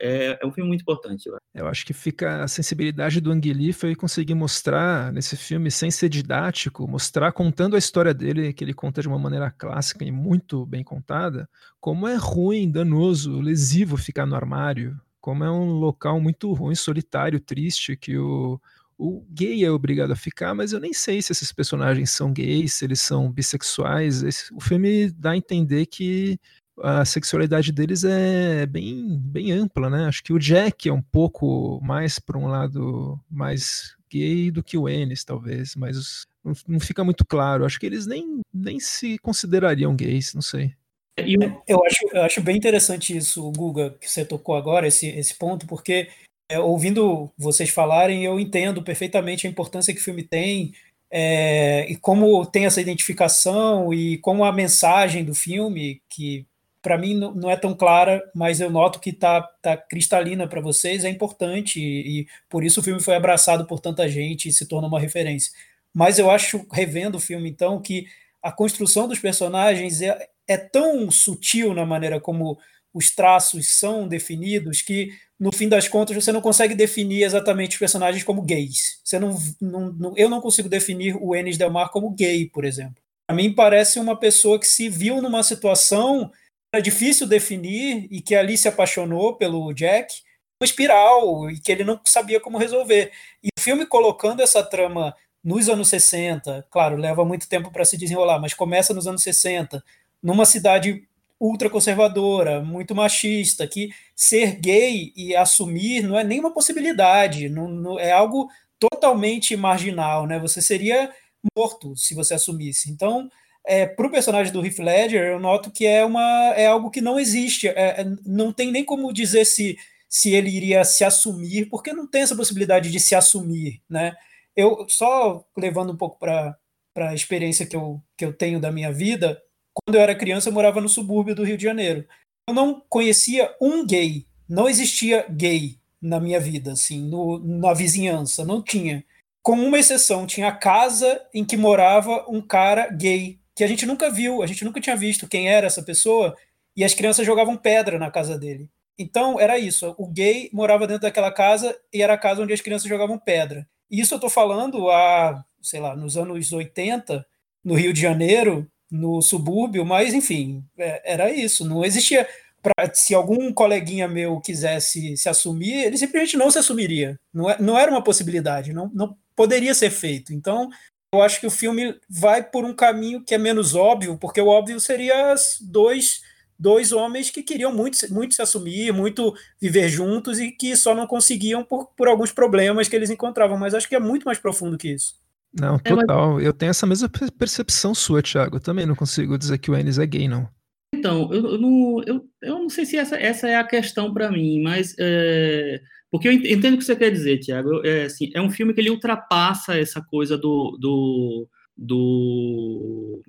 C: é, é um filme muito importante. Eu acho.
E: que fica a sensibilidade do Ang foi conseguir mostrar nesse filme, sem ser didático, mostrar contando a história dele, que ele conta de uma maneira clássica e muito bem contada, como é ruim, danoso, lesivo ficar no armário, como é um local muito ruim, solitário, triste, que o o gay é obrigado a ficar, mas eu nem sei se esses personagens são gays, se eles são bissexuais. Esse, o filme dá a entender que a sexualidade deles é bem, bem ampla, né? Acho que o Jack é um pouco mais para um lado mais gay do que o Ennis, talvez, mas não, não fica muito claro. Acho que eles nem, nem se considerariam gays, não sei.
D: Eu acho, eu acho bem interessante isso, Guga, que você tocou agora, esse, esse ponto, porque é, ouvindo vocês falarem, eu entendo perfeitamente a importância que o filme tem é, e como tem essa identificação e como a mensagem do filme, que para mim não é tão clara, mas eu noto que está tá cristalina para vocês, é importante e, e por isso o filme foi abraçado por tanta gente e se torna uma referência. Mas eu acho, revendo o filme então, que a construção dos personagens é, é tão sutil na maneira como os traços são definidos que no fim das contas, você não consegue definir exatamente os personagens como gays. Você não, não, não eu não consigo definir o Enes Delmar como gay, por exemplo. A mim parece uma pessoa que se viu numa situação era difícil definir e que ali se apaixonou pelo Jack, uma espiral e que ele não sabia como resolver. E o filme colocando essa trama nos anos 60, claro, leva muito tempo para se desenrolar, mas começa nos anos 60, numa cidade ultraconservadora, muito machista, que ser gay e assumir não é nenhuma possibilidade, não, não, é algo totalmente marginal, né? Você seria morto se você assumisse. Então, é, para o personagem do Heath Ledger, eu noto que é, uma, é algo que não existe. É, é, não tem nem como dizer se, se ele iria se assumir, porque não tem essa possibilidade de se assumir. Né? Eu só levando um pouco para a experiência que eu, que eu tenho da minha vida, quando eu era criança, eu morava no subúrbio do Rio de Janeiro. Eu não conhecia um gay, não existia gay na minha vida, assim, no, na vizinhança, não tinha. Com uma exceção, tinha a casa em que morava um cara gay que a gente nunca viu, a gente nunca tinha visto quem era essa pessoa, e as crianças jogavam pedra na casa dele. Então, era isso. O gay morava dentro daquela casa e era a casa onde as crianças jogavam pedra. Isso eu estou falando há, sei lá, nos anos 80, no Rio de Janeiro, no subúrbio, mas, enfim, é, era isso. Não existia. Pra, se algum coleguinha meu quisesse se assumir, ele simplesmente não se assumiria. Não, é, não era uma possibilidade, não, não poderia ser feito. Então, eu acho que o filme vai por um caminho que é menos óbvio, porque o óbvio seria dois, dois homens que queriam muito, muito se assumir, muito viver juntos e que só não conseguiam por, por alguns problemas que eles encontravam. Mas acho que é muito mais profundo que isso.
E: Não, total. Eu tenho essa mesma percepção sua, Thiago. Eu também não consigo dizer que o Ennis é gay, não.
C: Então, eu, eu, não, eu, eu não sei se essa, essa é a questão para mim, mas é, porque eu entendo o que você quer dizer, Tiago. É, assim, é um filme que ele ultrapassa essa coisa do, do, do,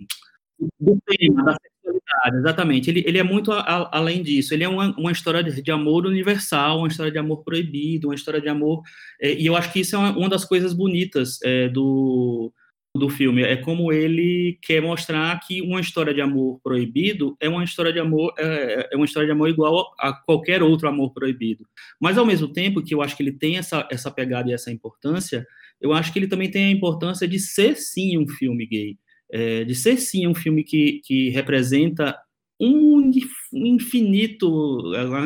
C: do tema, da sexualidade, exatamente. Ele, ele é muito a, além disso. Ele é uma, uma história de, de, amor universal, uma história de amor proibido, uma história de amor. É, e eu acho que isso é uma, uma das coisas bonitas é, do, do filme. É como ele quer mostrar que uma história de amor proibido é uma história de amor é, é, uma história de amor igual a qualquer outro amor proibido. Mas ao mesmo tempo que eu acho que ele tem essa essa pegada e essa importância, eu acho que ele também tem a importância de ser sim um filme gay, é, de ser sim um filme que que representa um infinito,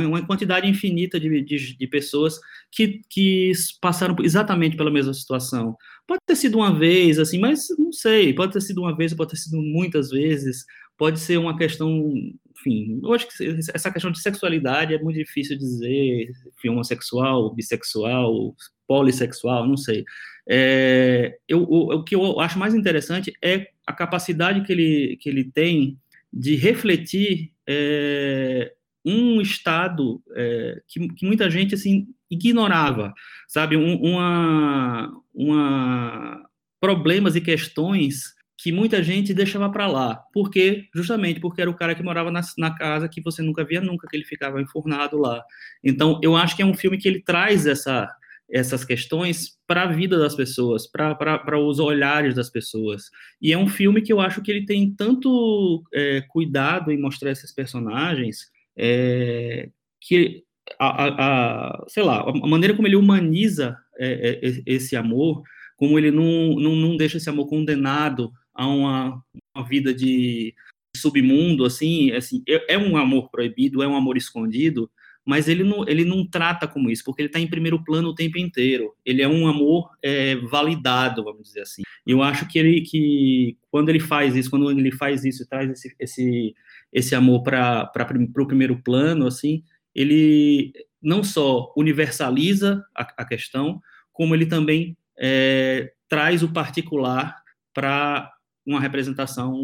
C: uma quantidade infinita de, de, de pessoas que, que passaram exatamente pela mesma situação. Pode ter sido uma vez, assim, mas não sei, pode ter sido uma vez, pode ter sido muitas vezes, pode ser uma questão, enfim, eu acho que essa questão de sexualidade é muito difícil dizer, homossexual, bissexual, polissexual, não sei. É, eu, o, o que eu acho mais interessante é a capacidade que ele, que ele tem de refletir é, um estado é, que, que, muita gente assim ignorava, sabe, um, uma, uma problemas e questões que muita gente deixava para lá. Por quê? Justamente porque era o cara que morava na, na, casa que você nunca via nunca, que ele ficava enfurnado lá. Então, eu acho que é um filme que ele traz essa, essas questões para a vida das pessoas, para os olhares das pessoas. E é um filme que eu acho que ele tem tanto é, cuidado em mostrar esses personagens é, que a, a, sei lá, a maneira como ele humaniza é, é, esse amor, como ele não, não, não deixa esse amor condenado a uma, uma vida de submundo, assim, assim, é, é um amor proibido, é um amor escondido, mas ele não, ele não trata como isso, porque ele está em primeiro plano o tempo inteiro. Ele é um amor é, validado, vamos dizer assim. E eu acho que ele, que quando ele faz isso, quando ele faz isso, traz esse, esse, esse amor para o primeiro plano, assim, ele não só universaliza a, a questão, como ele também é, traz o particular para uma representação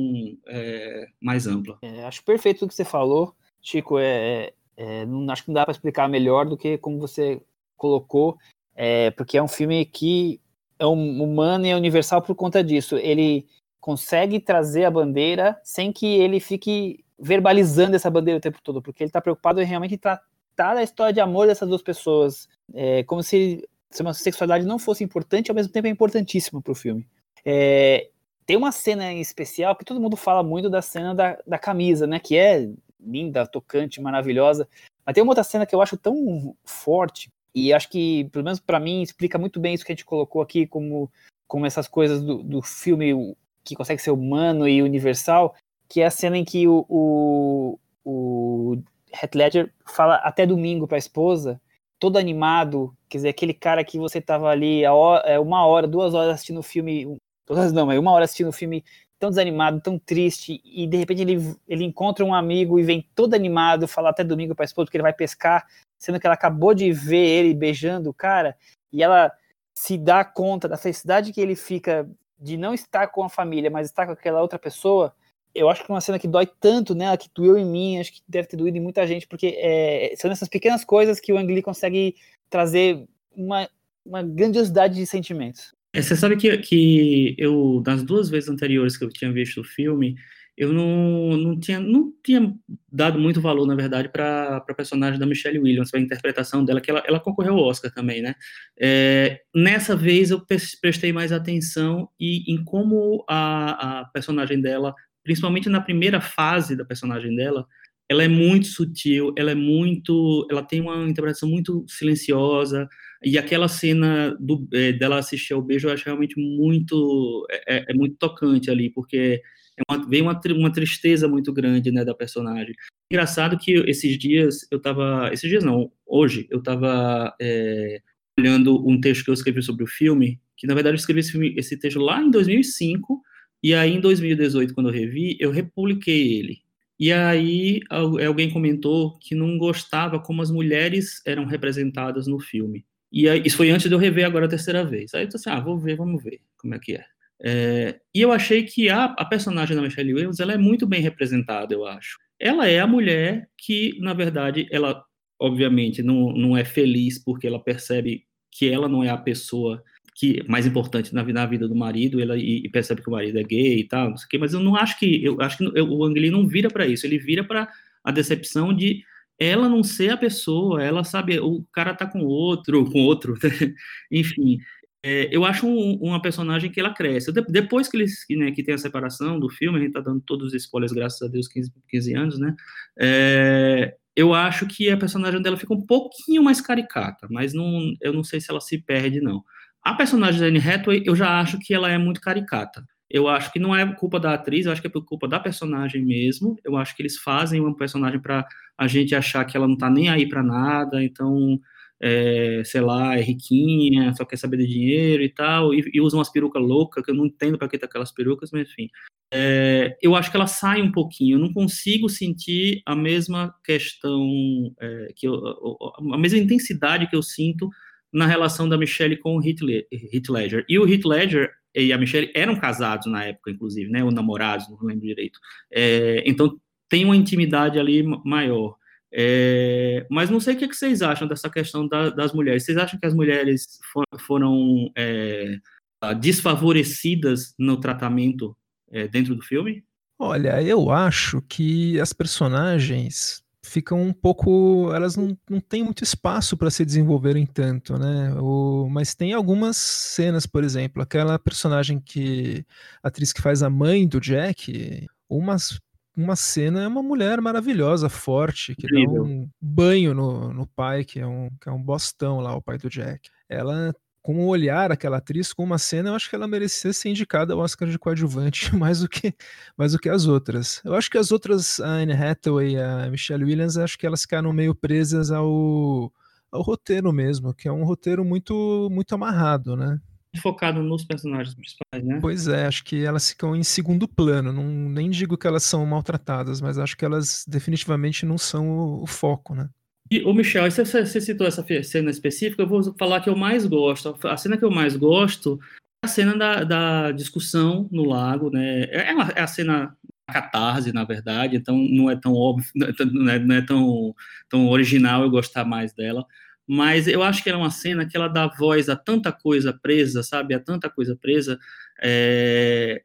C: é, mais ampla.
B: É, acho perfeito o que você falou, Chico. É, é não, acho que não dá para explicar melhor do que como você colocou, é, porque é um filme que é um, humano e é universal por conta disso. Ele consegue trazer a bandeira sem que ele fique verbalizando essa bandeira o tempo todo, porque ele está preocupado em realmente tratar a história de amor dessas duas pessoas, é, como se, se uma sexualidade não fosse importante, ao mesmo tempo é importantíssimo para o filme. É, tem uma cena em especial que todo mundo fala muito da cena da, da camisa, né, que é linda, tocante, maravilhosa, mas tem uma outra cena que eu acho tão forte, e acho que, pelo menos para mim, explica muito bem isso que a gente colocou aqui, como, como essas coisas do, do filme que consegue ser humano e universal, que é a cena em que o, o, o Heath Ledger fala até domingo para a esposa, todo animado, quer dizer, aquele cara que você tava ali hora, é, uma hora, duas horas assistindo o filme, todas não, mas uma hora assistindo o filme tão desanimado, tão triste, e de repente ele, ele encontra um amigo e vem todo animado falar até domingo para a esposa que ele vai pescar, sendo que ela acabou de ver ele beijando o cara, e ela se dá conta da felicidade que ele fica de não estar com a família, mas estar com aquela outra pessoa, eu acho que é uma cena que dói tanto nela, que doeu em mim, acho que deve ter doído em muita gente, porque é, são essas pequenas coisas que o Ang Lee consegue trazer uma, uma grandiosidade de sentimentos.
C: É, você sabe que, que eu, nas duas vezes anteriores que eu tinha visto o filme, eu não, não, tinha, não tinha dado muito valor, na verdade, para a personagem da Michelle Williams, para a interpretação dela, que ela, ela concorreu ao Oscar também, né? É, nessa vez eu prestei mais atenção e, em como a, a personagem dela, principalmente na primeira fase da personagem dela, ela é muito sutil, ela é muito, ela tem uma interpretação muito silenciosa, e aquela cena do, é, dela assistir ao beijo eu acho realmente muito, é, é, é muito tocante ali, porque é uma, vem uma, uma tristeza muito grande, né, da personagem. Engraçado que esses dias eu tava, esses dias não, hoje eu tava é, olhando um texto que eu escrevi sobre o filme, que na verdade eu escrevi esse, filme, esse texto lá em 2005, e aí em 2018, quando eu revi, eu republiquei ele. E aí alguém comentou que não gostava como as mulheres eram representadas no filme. E aí, isso foi antes de eu rever agora a terceira vez. Aí eu disse assim, ah, vou ver, vamos ver como é que é. É, e eu achei que a, a, personagem da Michelle Williams ela é muito bem representada, eu acho. Ela é a mulher que, na verdade, ela obviamente não, não é feliz porque ela percebe que ela não é a pessoa que mais importante na, na vida do marido, ela e, e, percebe que o marido é gay e tal, não sei o quê, mas eu não acho que eu acho que eu, o Ang Lee não vira para isso, ele vira para a decepção de ela não ser a pessoa, ela sabe, o cara tá com outro, com outro, enfim, é, eu acho um, uma personagem que ela cresce. depois que, eles, né, que tem a separação do filme, a gente tá dando todos os spoilers, graças a Deus, 15, 15 anos, né? É, eu acho que a personagem dela fica um pouquinho mais caricata, mas não, eu não sei se ela se perde, não. A personagem da Anne Hathaway, eu já acho que ela é muito caricata. Eu acho que não é culpa da atriz, eu acho que é culpa da personagem mesmo. Eu acho que eles fazem uma personagem para a gente achar que ela não tá nem aí para nada, então é, sei lá, é riquinha, só quer saber de dinheiro e tal, e, e usa umas perucas loucas, que eu não entendo para que tá aquelas perucas, mas enfim. É, eu acho que ela sai um pouquinho, eu não consigo sentir a mesma questão, é, que eu, a mesma intensidade que eu sinto na relação da Michelle com o Heath Ledger. E o Heath Ledger e a Michelle eram casados na época, inclusive, né, ou namorados, não lembro direito. É, então, tem uma intimidade ali maior. É, mas não sei o que, vocês acham dessa questão da, das mulheres. Vocês acham que as mulheres for, foram é, desfavorecidas no tratamento é, dentro do filme?
E: Olha, eu acho que as personagens ficam um pouco. Elas não, não têm muito espaço para se desenvolverem tanto, né? O, mas tem algumas cenas, por exemplo, aquela personagem que. A atriz que faz a mãe do Jack, umas uma cena é uma mulher maravilhosa, forte, que Incrível. dá um banho no, no pai, que é, um, que é um bostão lá, o pai do Jack. Ela, com o olhar, aquela atriz, com uma cena, eu acho que ela merecia ser indicada ao Oscar de coadjuvante mais do que, mais do que as outras. Eu acho que as outras, a Anne Hathaway e a Michelle Williams, acho que elas ficaram meio presas ao, ao roteiro mesmo, que é um roteiro muito, muito amarrado, né?
C: focado nos personagens principais, né?
E: Pois é, acho que elas ficam em segundo plano. Não, nem digo que elas são maltratadas, mas acho que elas definitivamente não são o, o foco, né?
C: E, o Michel, você, você citou essa cena específica, eu vou falar que eu mais gosto. A cena que eu mais gosto é a cena da, da discussão no lago, né? É, uma, é a cena catarse, na verdade, então não é tão óbvio, não é, não é tão, tão original eu gostar mais dela mas eu acho que ela é uma cena que ela dá voz a tanta coisa presa, sabe, a tanta coisa presa, é,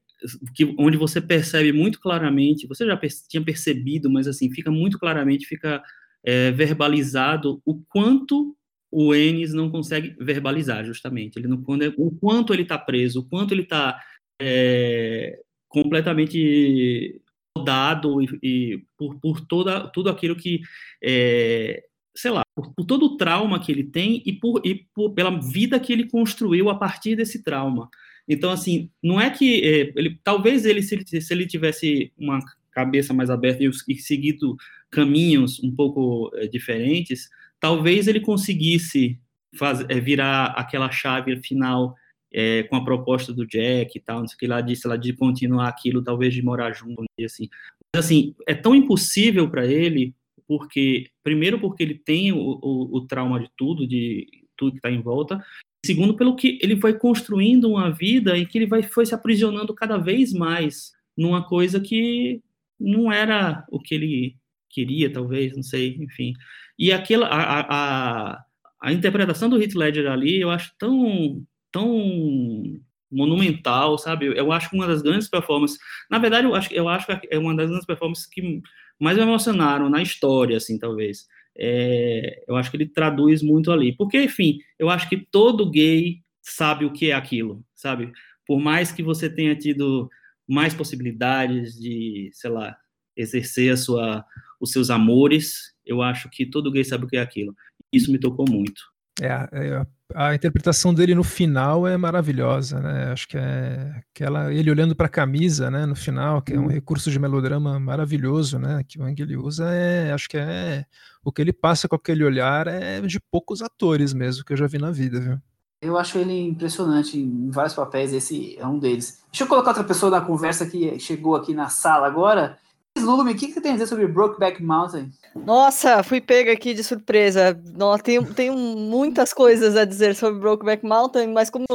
C: que, onde você percebe muito claramente, você já tinha percebido, mas assim, fica muito claramente, fica é, verbalizado o quanto o Enes não consegue verbalizar, justamente, ele não, quando, o quanto ele está preso, o quanto ele está é, completamente dado e, e, por, por toda, tudo aquilo que é, sei lá, por, por, todo o trauma que ele tem e, por, e por, pela vida que ele construiu a partir desse trauma. Então, assim, não é que é, ele, talvez ele se, se, ele tivesse uma cabeça mais aberta e, e seguido caminhos um pouco é, diferentes, talvez ele conseguisse faz, é, virar aquela chave final é, com a proposta do Jack e tal, não sei o que lá disse, lá de continuar aquilo, talvez de morar junto, assim. Mas, assim, é tão impossível para ele porque primeiro porque ele tem o, o, o trauma de tudo, de tudo que está em volta, segundo pelo que ele vai construindo uma vida em que ele vai foi se aprisionando cada vez mais numa coisa que não era o que ele queria, talvez, não sei, enfim. E aquela, a, a, a interpretação do Heath Ledger ali, eu acho tão, tão monumental, sabe? Eu acho que uma das grandes performances, na verdade, eu acho, eu acho que é uma das grandes performances que mais me emocionaram na história, assim, talvez. É, eu acho que ele traduz muito ali, porque, enfim, eu acho que todo gay sabe o que é aquilo, sabe? Por mais que você tenha tido mais possibilidades de, sei lá, exercer a sua, os seus amores, eu acho que todo gay sabe o que é aquilo. Isso me tocou muito.
E: É, é, a interpretação dele no final é maravilhosa, né? Acho que é aquela ele olhando para a camisa, né, no final, que é um uhum. recurso de melodrama maravilhoso, né, que o Ang ele usa é, acho que é o que ele passa com aquele olhar é de poucos atores mesmo que eu já vi na vida, viu?
B: Eu acho ele impressionante em vários papéis, esse é um deles. Deixa eu colocar outra pessoa na conversa que chegou aqui na sala agora. Lume, o que, você tem a dizer sobre Brokeback Mountain?
F: Nossa, fui pega aqui de surpresa. Tenho, tenho muitas coisas a dizer sobre Brokeback Mountain, mas como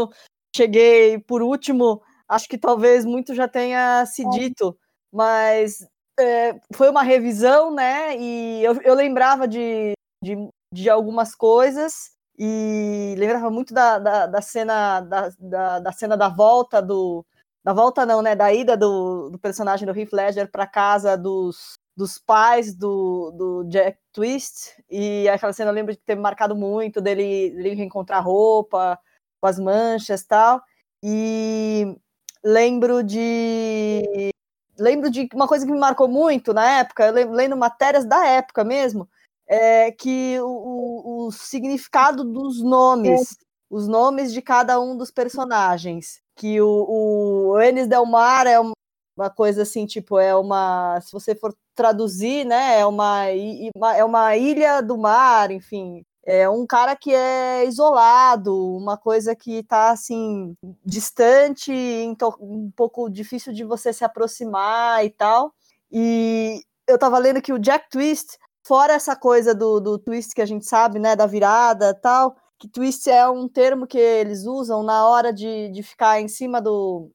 F: cheguei por último, acho que talvez muito já tenha se dito. Mas é, foi uma revisão, né? E eu, eu lembrava de, de, de algumas coisas e lembrava muito da, da, da cena da, da, da, cena da volta do da volta não, né, da ida do, do personagem do Heath Ledger para casa dos, dos pais do, do Jack Twist. E aquela cena eu lembro de ter marcado muito dele, dele reencontrar roupa com as manchas tal. E lembro de lembro de uma coisa que me marcou muito na época, lendo matérias da época mesmo, é, que o, o, significado dos nomes, os nomes de cada um dos personagens. Que o, o Enes Del Mar é uma coisa assim, tipo, é uma. Se você for traduzir, né? É uma, é uma ilha do mar, enfim. É um cara que é isolado, uma coisa que está assim, distante, um pouco difícil de você se aproximar e tal. E eu estava lendo que o Jack Twist Fora essa coisa do, do twist que a gente sabe, né, da virada tal, que twist é um termo que eles usam na hora de, de ficar em cima do.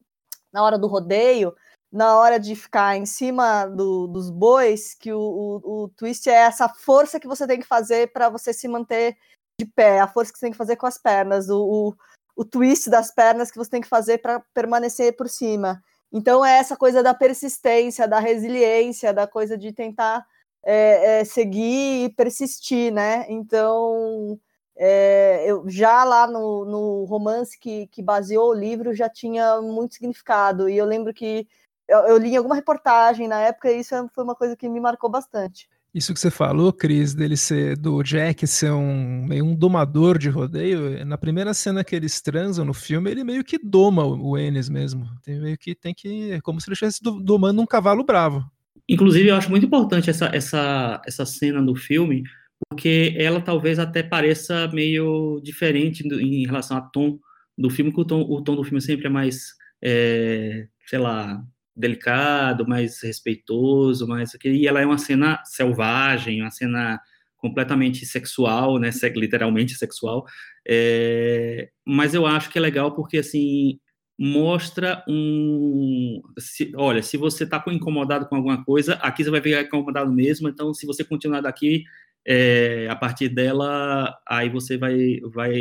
F: na hora do rodeio, na hora de ficar em cima do, dos bois, que o, o, o, twist é essa força que você tem que fazer para você se manter de pé, a força que você tem que fazer com as pernas, o, o, o twist das pernas que você tem que fazer para permanecer por cima. Então é essa coisa da persistência, da resiliência, da coisa de tentar é, é, seguir e persistir, né? Então, é, eu já lá no, no romance que, que baseou o livro já tinha muito significado. E eu lembro que eu, eu li alguma reportagem na época e isso foi uma coisa que me marcou bastante.
E: Isso que você falou, Cris, dele ser do Jack ser um meio um domador de rodeio, na primeira cena que eles transam no filme, ele meio que doma o Ennis mesmo. Tem meio que tem que. É como se ele estivesse domando um cavalo bravo.
C: Inclusive, eu acho muito importante essa, essa, essa cena do filme, porque ela talvez até pareça meio diferente do, em relação ao tom do filme, que o tom, o tom do filme sempre é mais, é, sei lá, delicado, mais respeitoso, mais e ela é uma cena selvagem, uma cena completamente sexual, né, literalmente sexual, é, mas eu acho que é legal porque, assim, mostra um. Se, olha, se você está incomodado com alguma coisa, aqui você vai ficar incomodado mesmo. Então, se você continuar daqui, é, a partir dela, aí você vai, vai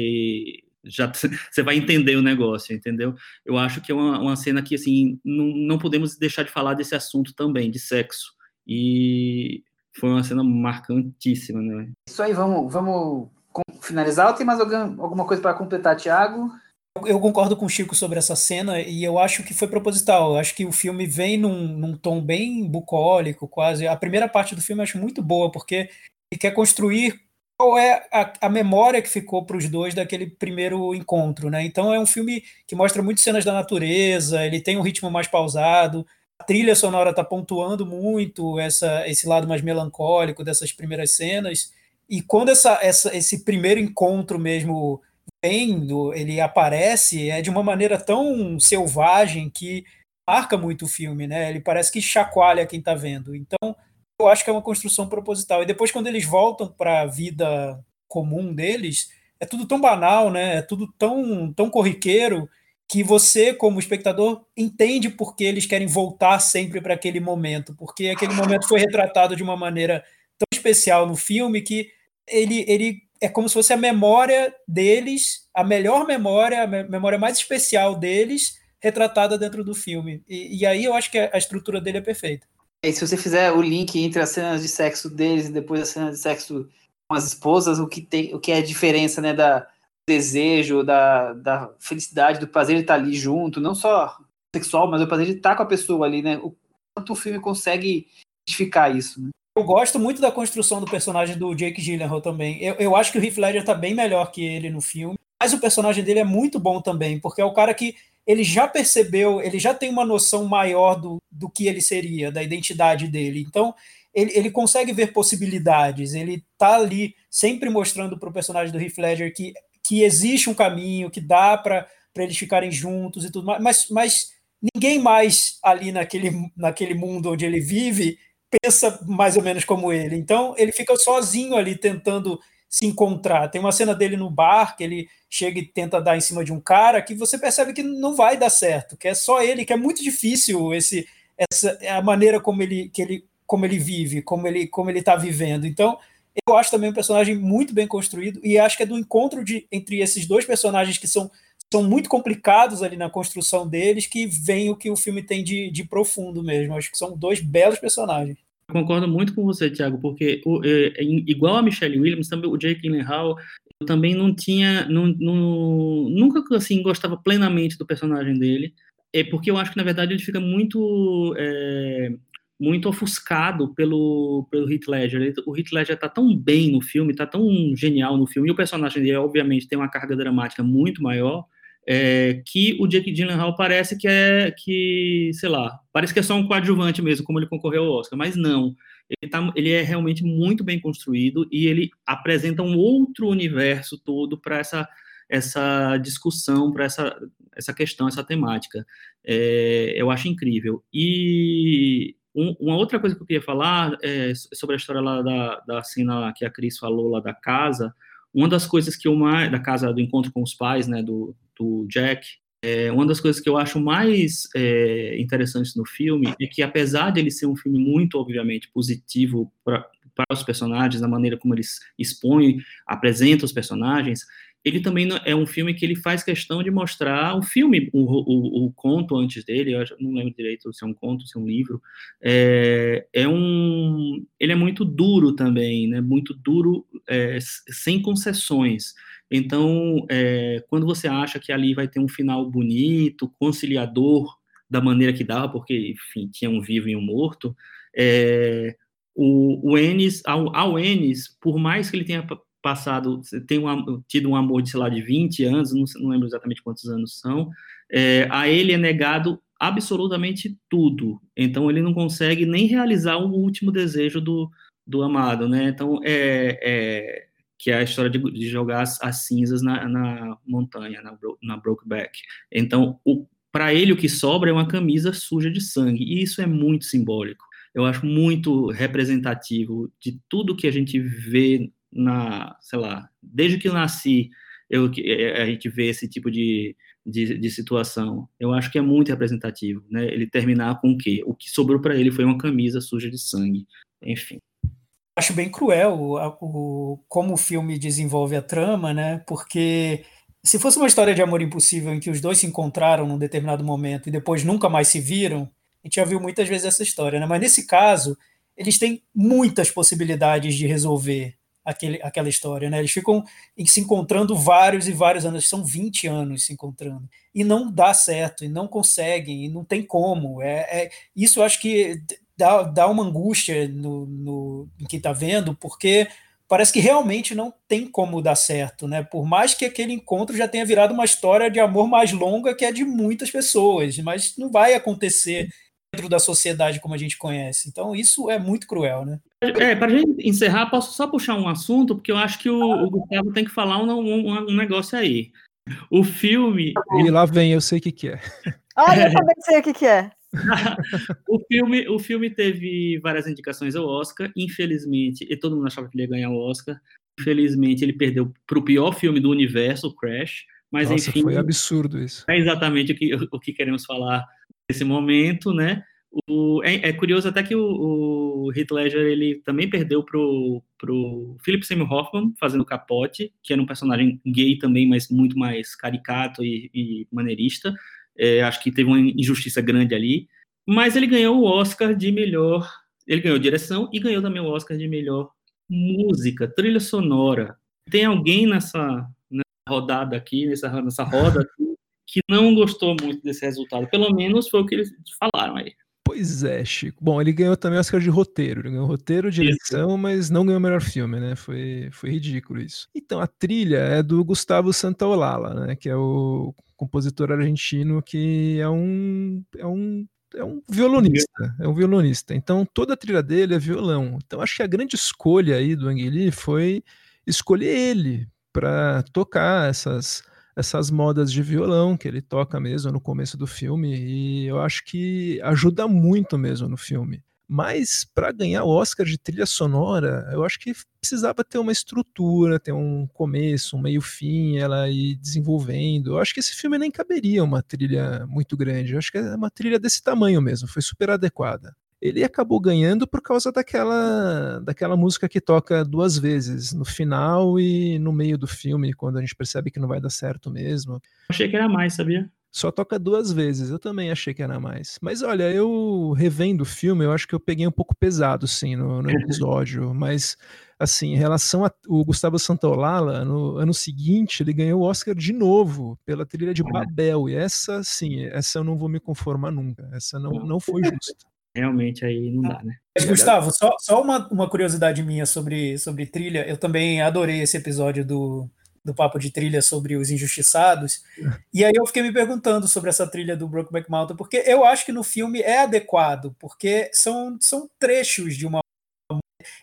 C: já você vai entender o negócio, entendeu? Eu acho que é uma, uma cena que assim não, não podemos deixar de falar desse assunto também, de sexo. E foi uma cena marcantíssima, né?
B: Isso aí, vamos, vamos finalizar. Ou tem mais alguma, alguma coisa para completar, Thiago?
D: Eu concordo com o Chico sobre essa cena e eu acho que foi proposital. Eu acho que o filme vem num, num, tom bem bucólico, quase. A primeira parte do filme eu acho muito boa, porque ele quer construir qual é a, a memória que ficou para os dois daquele primeiro encontro. Né? Então é um filme que mostra muitas cenas da natureza, ele tem um ritmo mais pausado, a trilha sonora está pontuando muito essa, esse lado mais melancólico dessas primeiras cenas. E quando essa, essa, esse primeiro encontro mesmo vendo, ele aparece é de uma maneira tão selvagem que marca muito o filme, né? Ele parece que chacoalha quem está vendo. Então, eu acho que é uma construção proposital. E depois, quando eles voltam para a vida comum deles, é tudo tão banal, né? É tudo tão, tão corriqueiro que você, como espectador, entende por que eles querem voltar sempre para aquele momento, porque aquele momento foi retratado de uma maneira tão especial no filme que ele, ele é como se fosse a memória deles, a melhor memória, a memória mais especial deles, retratada dentro do filme. E, e aí eu acho que a estrutura dele é perfeita.
B: E se você fizer o link entre as cenas de sexo deles e depois as cenas de sexo com as esposas, o que tem, o que é a diferença, né, da desejo, da, da felicidade, do prazer de estar ali junto, não só sexual, mas o prazer de estar com a pessoa ali, né? O quanto o filme consegue identificar isso, né?
D: Eu gosto muito da construção do personagem do Jake Gyllenhaal também. Eu, eu acho que o Heath Ledger tá bem melhor que ele no filme, mas o personagem dele é muito bom também, porque é o cara que ele já percebeu, ele já tem uma noção maior do, do que ele seria, da identidade dele. Então, ele, ele consegue ver possibilidades, ele tá ali sempre mostrando para o personagem do Heath Ledger que, que existe um caminho, que dá para eles ficarem juntos e tudo mais, mas, mas ninguém mais ali naquele, naquele mundo onde ele vive pensa mais ou menos como ele. Então ele fica sozinho ali tentando se encontrar. Tem uma cena dele no bar que ele chega e tenta dar em cima de um cara que você percebe que não vai dar certo, que é só ele, que é muito difícil esse essa a maneira como ele que ele como ele vive, como ele como ele está vivendo. Então eu acho também um personagem muito bem construído e acho que é do encontro de entre esses dois personagens que são são muito complicados ali na construção deles, que vem o que o filme tem de, de profundo mesmo. Acho que são dois belos personagens.
C: Concordo muito com você, Thiago, porque o, é, igual a Michelle Williams, também o Jake Gyllenhaal, eu também não tinha, não, não, nunca assim gostava plenamente do personagem dele, é porque eu acho que na verdade ele fica muito é, muito ofuscado pelo, pelo Heath Ledger. O Heath Ledger está tão bem no filme, está tão genial no filme, e o personagem dele, obviamente, tem uma carga dramática muito maior, é, que o Jake Gyllenhaal parece que é, que, sei lá, parece que é só um coadjuvante mesmo, como ele concorreu ao Oscar, mas não. Ele, tá, ele é realmente muito bem construído e ele apresenta um outro universo todo para essa, essa discussão, para essa, essa questão, essa temática. É, eu acho incrível. E um, uma outra coisa que eu queria falar é sobre a história lá da, da cena que a Cris falou lá da casa. Uma das coisas que eu mais. da casa do encontro com os pais, né, do, do Jack, é, uma das coisas que eu acho mais é, interessantes no filme é que, apesar de ele ser um filme muito, obviamente, positivo para os personagens, na maneira como eles expõem, apresentam os personagens, ele também é um filme que ele faz questão de mostrar o filme, o, o, o conto antes dele, eu não lembro direito se é um conto, se é um livro, é, é um, ele é muito duro também, né, muito duro, é, sem concessões, então, é, quando você acha que ali vai ter um final bonito, conciliador, da maneira que dava, porque, enfim, tinha um vivo e um morto, é, o, o Ennis, ao, ao por mais que ele tenha passado, tem um, tido um amor de, sei lá, de 20 anos, não, não lembro exatamente quantos anos são, é, a ele é negado absolutamente tudo. Então, ele não consegue nem realizar o último desejo do, do amado, né? Então, é, é que é a história de, de jogar as, as, cinzas na, na montanha, na, na Brokeback. Então, para ele, o que sobra é uma camisa suja de sangue, e isso é muito simbólico. Eu acho muito representativo de tudo que a gente vê na, sei lá, desde que nasci, eu, é, a gente vê esse tipo de, de, de, situação. Eu acho que é muito representativo, né? Ele terminar com o quê? O que sobrou para ele foi uma camisa suja de sangue. Enfim.
D: Acho bem cruel o, o, como o filme desenvolve a trama, né? Porque se fosse uma história de amor impossível em que os dois se encontraram num determinado momento e depois nunca mais se viram, a gente já viu muitas vezes essa história, né? Mas nesse caso, eles têm muitas possibilidades de resolver aquele, aquela história, né? Eles ficam se encontrando vários e vários anos, são 20 anos se encontrando, e não dá certo, e não conseguem, e não tem como. É, é isso eu acho que dá, dá uma angústia no, no em quem está vendo, porque parece que realmente não tem como dar certo, né? Por mais que aquele encontro já tenha virado uma história de amor mais longa que é de muitas pessoas, mas não vai acontecer dentro da sociedade como a gente conhece. Então, isso é muito cruel, né?
C: É, para a gente encerrar, posso só puxar um assunto, porque eu acho que o, o Gustavo tem que falar um, um, um, negócio aí. O filme.
E: E lá vem, eu sei o que, que é.
F: Olha, eu também sei o que, que é.
C: o, filme, o filme teve várias indicações ao Oscar, infelizmente, e todo mundo achava que ele ia ganhar o Oscar. Infelizmente, ele perdeu para o pior filme do universo, Crash Mas
E: Nossa,
C: enfim,
E: foi absurdo isso.
C: é exatamente o que, o que queremos falar nesse momento, né? O, é, é curioso até que o, o Heath Ledger ele também perdeu pro, pro Philip Seymour Hoffman fazendo Capote, que era um personagem gay também, mas muito mais caricato e, e maneirista. É, acho que teve uma injustiça grande ali. Mas ele ganhou o Oscar de melhor. Ele ganhou direção e ganhou também o Oscar de melhor música, trilha sonora. Tem alguém nessa, nessa rodada aqui, nessa, nessa roda aqui, que não gostou muito desse resultado. Pelo menos foi o que eles falaram aí.
E: Pois é, Chico. Bom, ele ganhou também o Oscar de roteiro. Ele ganhou roteiro, direção, mas não ganhou o melhor filme, né? Foi, foi ridículo isso. Então, a trilha é do Gustavo Santaolalla, né? Que é o compositor argentino que é um, é um é um violonista, é um violonista. Então toda a trilha dele é violão. Então acho que a grande escolha aí do Ang foi escolher ele para tocar essas essas modas de violão que ele toca mesmo no começo do filme e eu acho que ajuda muito mesmo no filme. Mas para ganhar o Oscar de trilha sonora, eu acho que precisava ter uma estrutura, ter um começo, um meio-fim, ela ir desenvolvendo. Eu acho que esse filme nem caberia uma trilha muito grande. Eu acho que é uma trilha desse tamanho mesmo, foi super adequada. Ele acabou ganhando por causa daquela, daquela música que toca duas vezes, no final e no meio do filme, quando a gente percebe que não vai dar certo mesmo.
C: Achei que era mais, sabia?
E: Só toca duas vezes, eu também achei que era mais. Mas olha, eu revendo o filme, eu acho que eu peguei um pouco pesado, sim, no, no episódio. Mas, assim, em relação ao Gustavo Santaolalla, no ano seguinte, ele ganhou o Oscar de novo pela trilha de Babel. E essa, sim, essa eu não vou me conformar nunca. Essa não, não foi justa.
C: Realmente aí não dá, né?
D: Mas, Gustavo, só, só uma, uma curiosidade minha sobre, sobre trilha. Eu também adorei esse episódio do, do Papo de Trilha sobre os Injustiçados. E aí eu fiquei me perguntando sobre essa trilha do Brokeback Mountain, porque eu acho que no filme é adequado, porque são, são trechos de uma.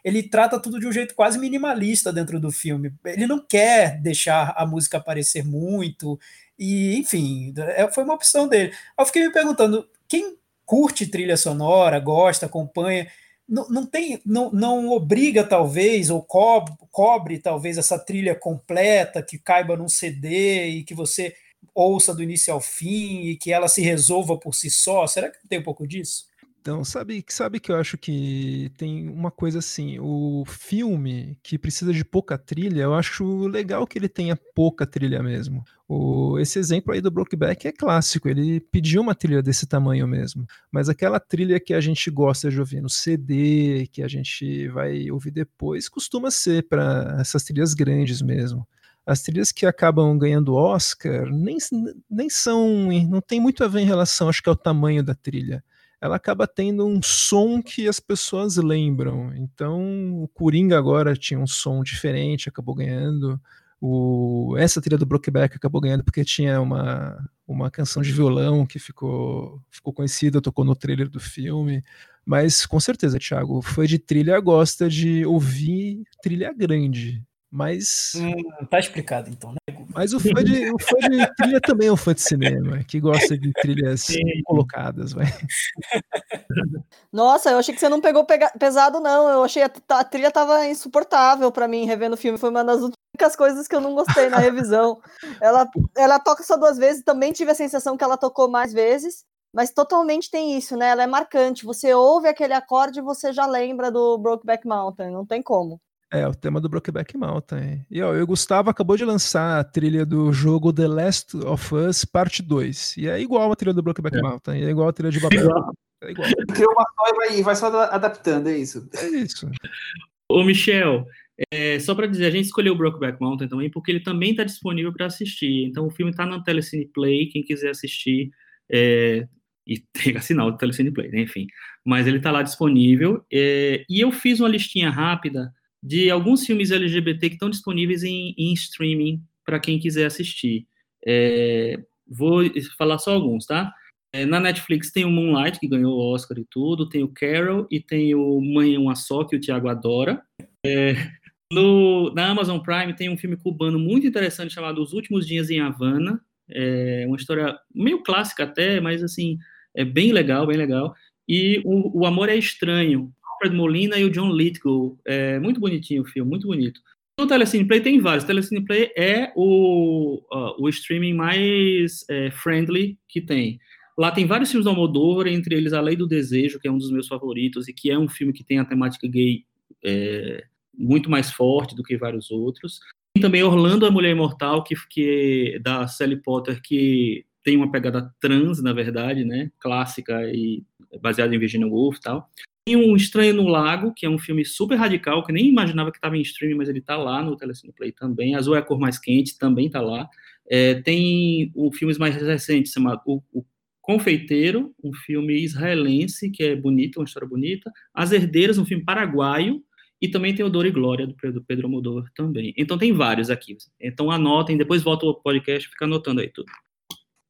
D: Ele trata tudo de um jeito quase minimalista dentro do filme. Ele não quer deixar a música aparecer muito, e enfim, é, foi uma opção dele. Eu fiquei me perguntando: quem curte trilha sonora, gosta, acompanha não, não tem, não, não obriga talvez ou cobre, cobre talvez essa trilha completa que caiba num CD e que você ouça do início ao fim e que ela se resolva por si só. Será que tem um pouco disso?
E: Então, sabe, sabe que eu acho que tem uma coisa assim, o filme que precisa de pouca trilha, eu acho legal que ele tenha pouca trilha mesmo. O, esse exemplo aí do Brokeback é clássico, ele pediu uma trilha desse tamanho mesmo, mas aquela trilha que a gente gosta de ouvir no CD, que a gente vai ouvir depois, costuma ser para essas trilhas grandes mesmo. As trilhas que acabam ganhando Oscar nem, nem são, não tem muito a ver em relação, acho que ao tamanho da trilha ela acaba tendo um som que as pessoas lembram. Então, o Coringa agora tinha um som diferente, acabou ganhando. O, essa trilha do Brokeback acabou ganhando porque tinha uma, uma canção de violão que ficou, ficou conhecida, tocou no trailer do filme. Mas com certeza, Thiago, foi de trilha gosta de ouvir trilha grande. Mas.
D: Hum, tá explicado então, né?
E: Mas o fã, de, o fã de trilha também é um fã de cinema, que gosta de trilhas Sim. colocadas, vai.
F: Nossa, eu achei que você não pegou pega pesado, não. Eu achei a, a trilha tava insuportável para mim revendo o filme. Foi uma das únicas coisas que eu não gostei na revisão. ela, ela toca só duas vezes, também tive a sensação que ela tocou mais vezes. Mas totalmente tem isso, né? Ela é marcante. Você ouve aquele acorde e você já lembra do Brokeback Mountain. Não tem como.
E: É, o tema do Brokeback Mountain. E ó, o Gustavo acabou de lançar a trilha do jogo The Last of Us Parte 2. E é igual a trilha do Brokeback é. Mountain, é igual a trilha de Babel. É igual.
B: Criou uma história e vai só adaptando, é isso.
E: É isso.
C: Ô, Michel, é, só para dizer, a gente escolheu o Brokeback Mountain também porque ele também está disponível para assistir. Então o filme está na Telecine Play, quem quiser assistir, é, e tem que assinar o Telecine Play, né? enfim. Mas ele está lá disponível. É, e eu fiz uma listinha rápida de alguns filmes LGBT que estão disponíveis em, em streaming para quem quiser assistir. É, vou falar só alguns, tá? É, na Netflix tem o Moonlight, que ganhou o Oscar e tudo, tem o Carol e tem o Mãe uma Só, que o Thiago adora. É, no, na Amazon Prime tem um filme cubano muito interessante chamado Os Últimos Dias em Havana. É uma história meio clássica até, mas assim, é bem legal, bem legal. E o, o Amor é Estranho, Alfred Molina e o John Lithgow. É muito bonitinho o filme, muito bonito. No Telecine Play tem vários. O Telecine Play é o, uh, o streaming mais é, friendly que tem. Lá tem vários filmes do Almodóvar, entre eles A Lei do Desejo, que é um dos meus favoritos, e que é um filme que tem a temática gay é, muito mais forte do que vários outros. Tem também Orlando, a Mulher Imortal, que, que da Sally Potter, que tem uma pegada trans, na verdade, né, clássica e baseada em Virginia Woolf e tal. Tem um Estranho no Lago, que é um filme super radical, que nem imaginava que estava em streaming, mas ele está lá no Telecine Play também. Azul é a cor mais quente, também está lá. É, tem um, filmes mais recentes, chamado o, o Confeiteiro, um filme israelense, que é bonito, uma história bonita. As Herdeiras, um filme paraguaio. E também tem o Dor e Glória, do Pedro, Almodóvar também. Então tem vários aqui. Então anotem, depois volta o podcast, fica anotando aí tudo.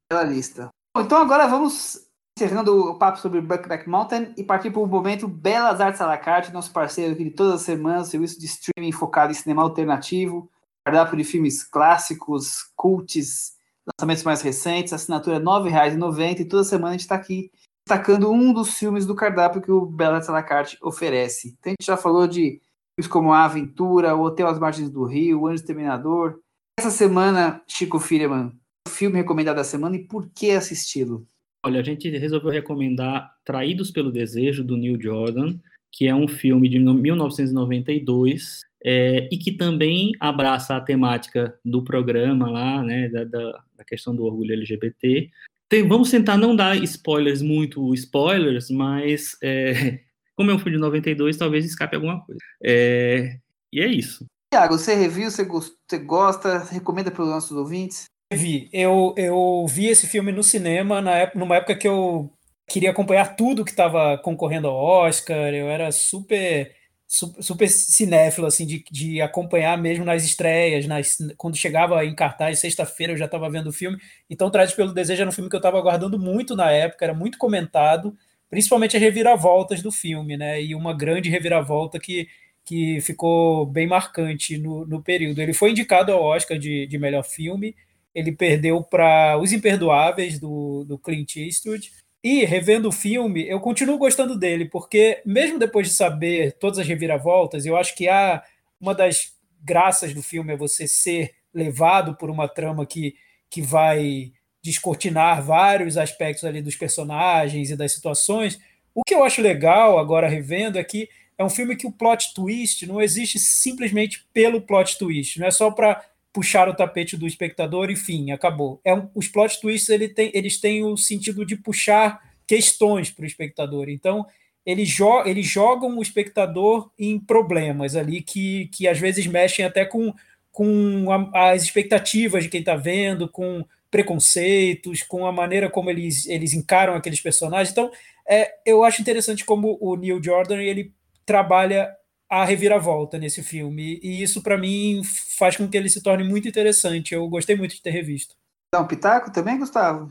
B: Pela lista. Então agora vamos encerrando o papo sobre Buckback Mountain e partir para o momento Belas Artes à la carte, nosso parceiro aqui de todas as semanas, serviço de streaming focado em cinema alternativo, cardápio de filmes clássicos, cults, lançamentos mais recentes, assinatura R$ 9,90 e toda semana a gente está aqui destacando um dos filmes do cardápio que o Belas Artes à la carte oferece. Então a gente já falou de filmes como A Aventura, O Hotel às Margens do Rio, O Anjo Terminador. Essa semana, Chico Firman, o filme recomendado da semana e por que assisti-lo?
C: Olha, a gente resolveu recomendar Traídos pelo Desejo, do Neil Jordan, que é um filme de 1992 é, e que também abraça a temática do programa lá, né, da, da, questão do orgulho LGBT. Tem, vamos tentar não dar spoilers, muito spoilers, mas é, como é um filme de 92, talvez escape alguma coisa. É, e é isso.
B: Tiago, você review, você gosta, recomenda para os nossos ouvintes?
D: Vi. Eu, eu vi esse filme no cinema na época, numa época que eu queria acompanhar tudo que estava concorrendo ao Oscar. Eu era super super cinéfilo, assim, de, de acompanhar mesmo nas estreias, nas, quando chegava em cartaz, sexta-feira eu já estava vendo o filme. Então, Traz pelo Desejo era um filme que eu estava aguardando muito na época, era muito comentado, principalmente as reviravoltas do filme, né? E uma grande reviravolta que, que ficou bem marcante no, no período. Ele foi indicado ao Oscar de, de melhor filme, ele perdeu para Os Imperdoáveis, do, do Clint Eastwood. E, revendo o filme, eu continuo gostando dele, porque, mesmo depois de saber todas as reviravoltas, eu acho que há uma das graças do filme é você ser levado por uma trama que, que vai descortinar vários aspectos ali dos personagens e das situações. O que eu acho legal, agora revendo, é que é um filme que o plot twist não existe simplesmente pelo plot twist, não é só para puxar o tapete do espectador e fim, acabou. É um, os plot twists ele tem, eles têm o sentido de puxar questões para o espectador. Então, eles, jo eles jogam o espectador em problemas ali que, que às vezes mexem até com, com a, as expectativas de quem está vendo, com preconceitos, com a maneira como eles, eles encaram aqueles personagens. Então, é, eu acho interessante como o Neil Jordan ele trabalha a reviravolta nesse filme. E isso, para mim, faz com que ele se torne muito interessante. Eu gostei muito de ter revisto.
B: Dá um pitaco também, Gustavo?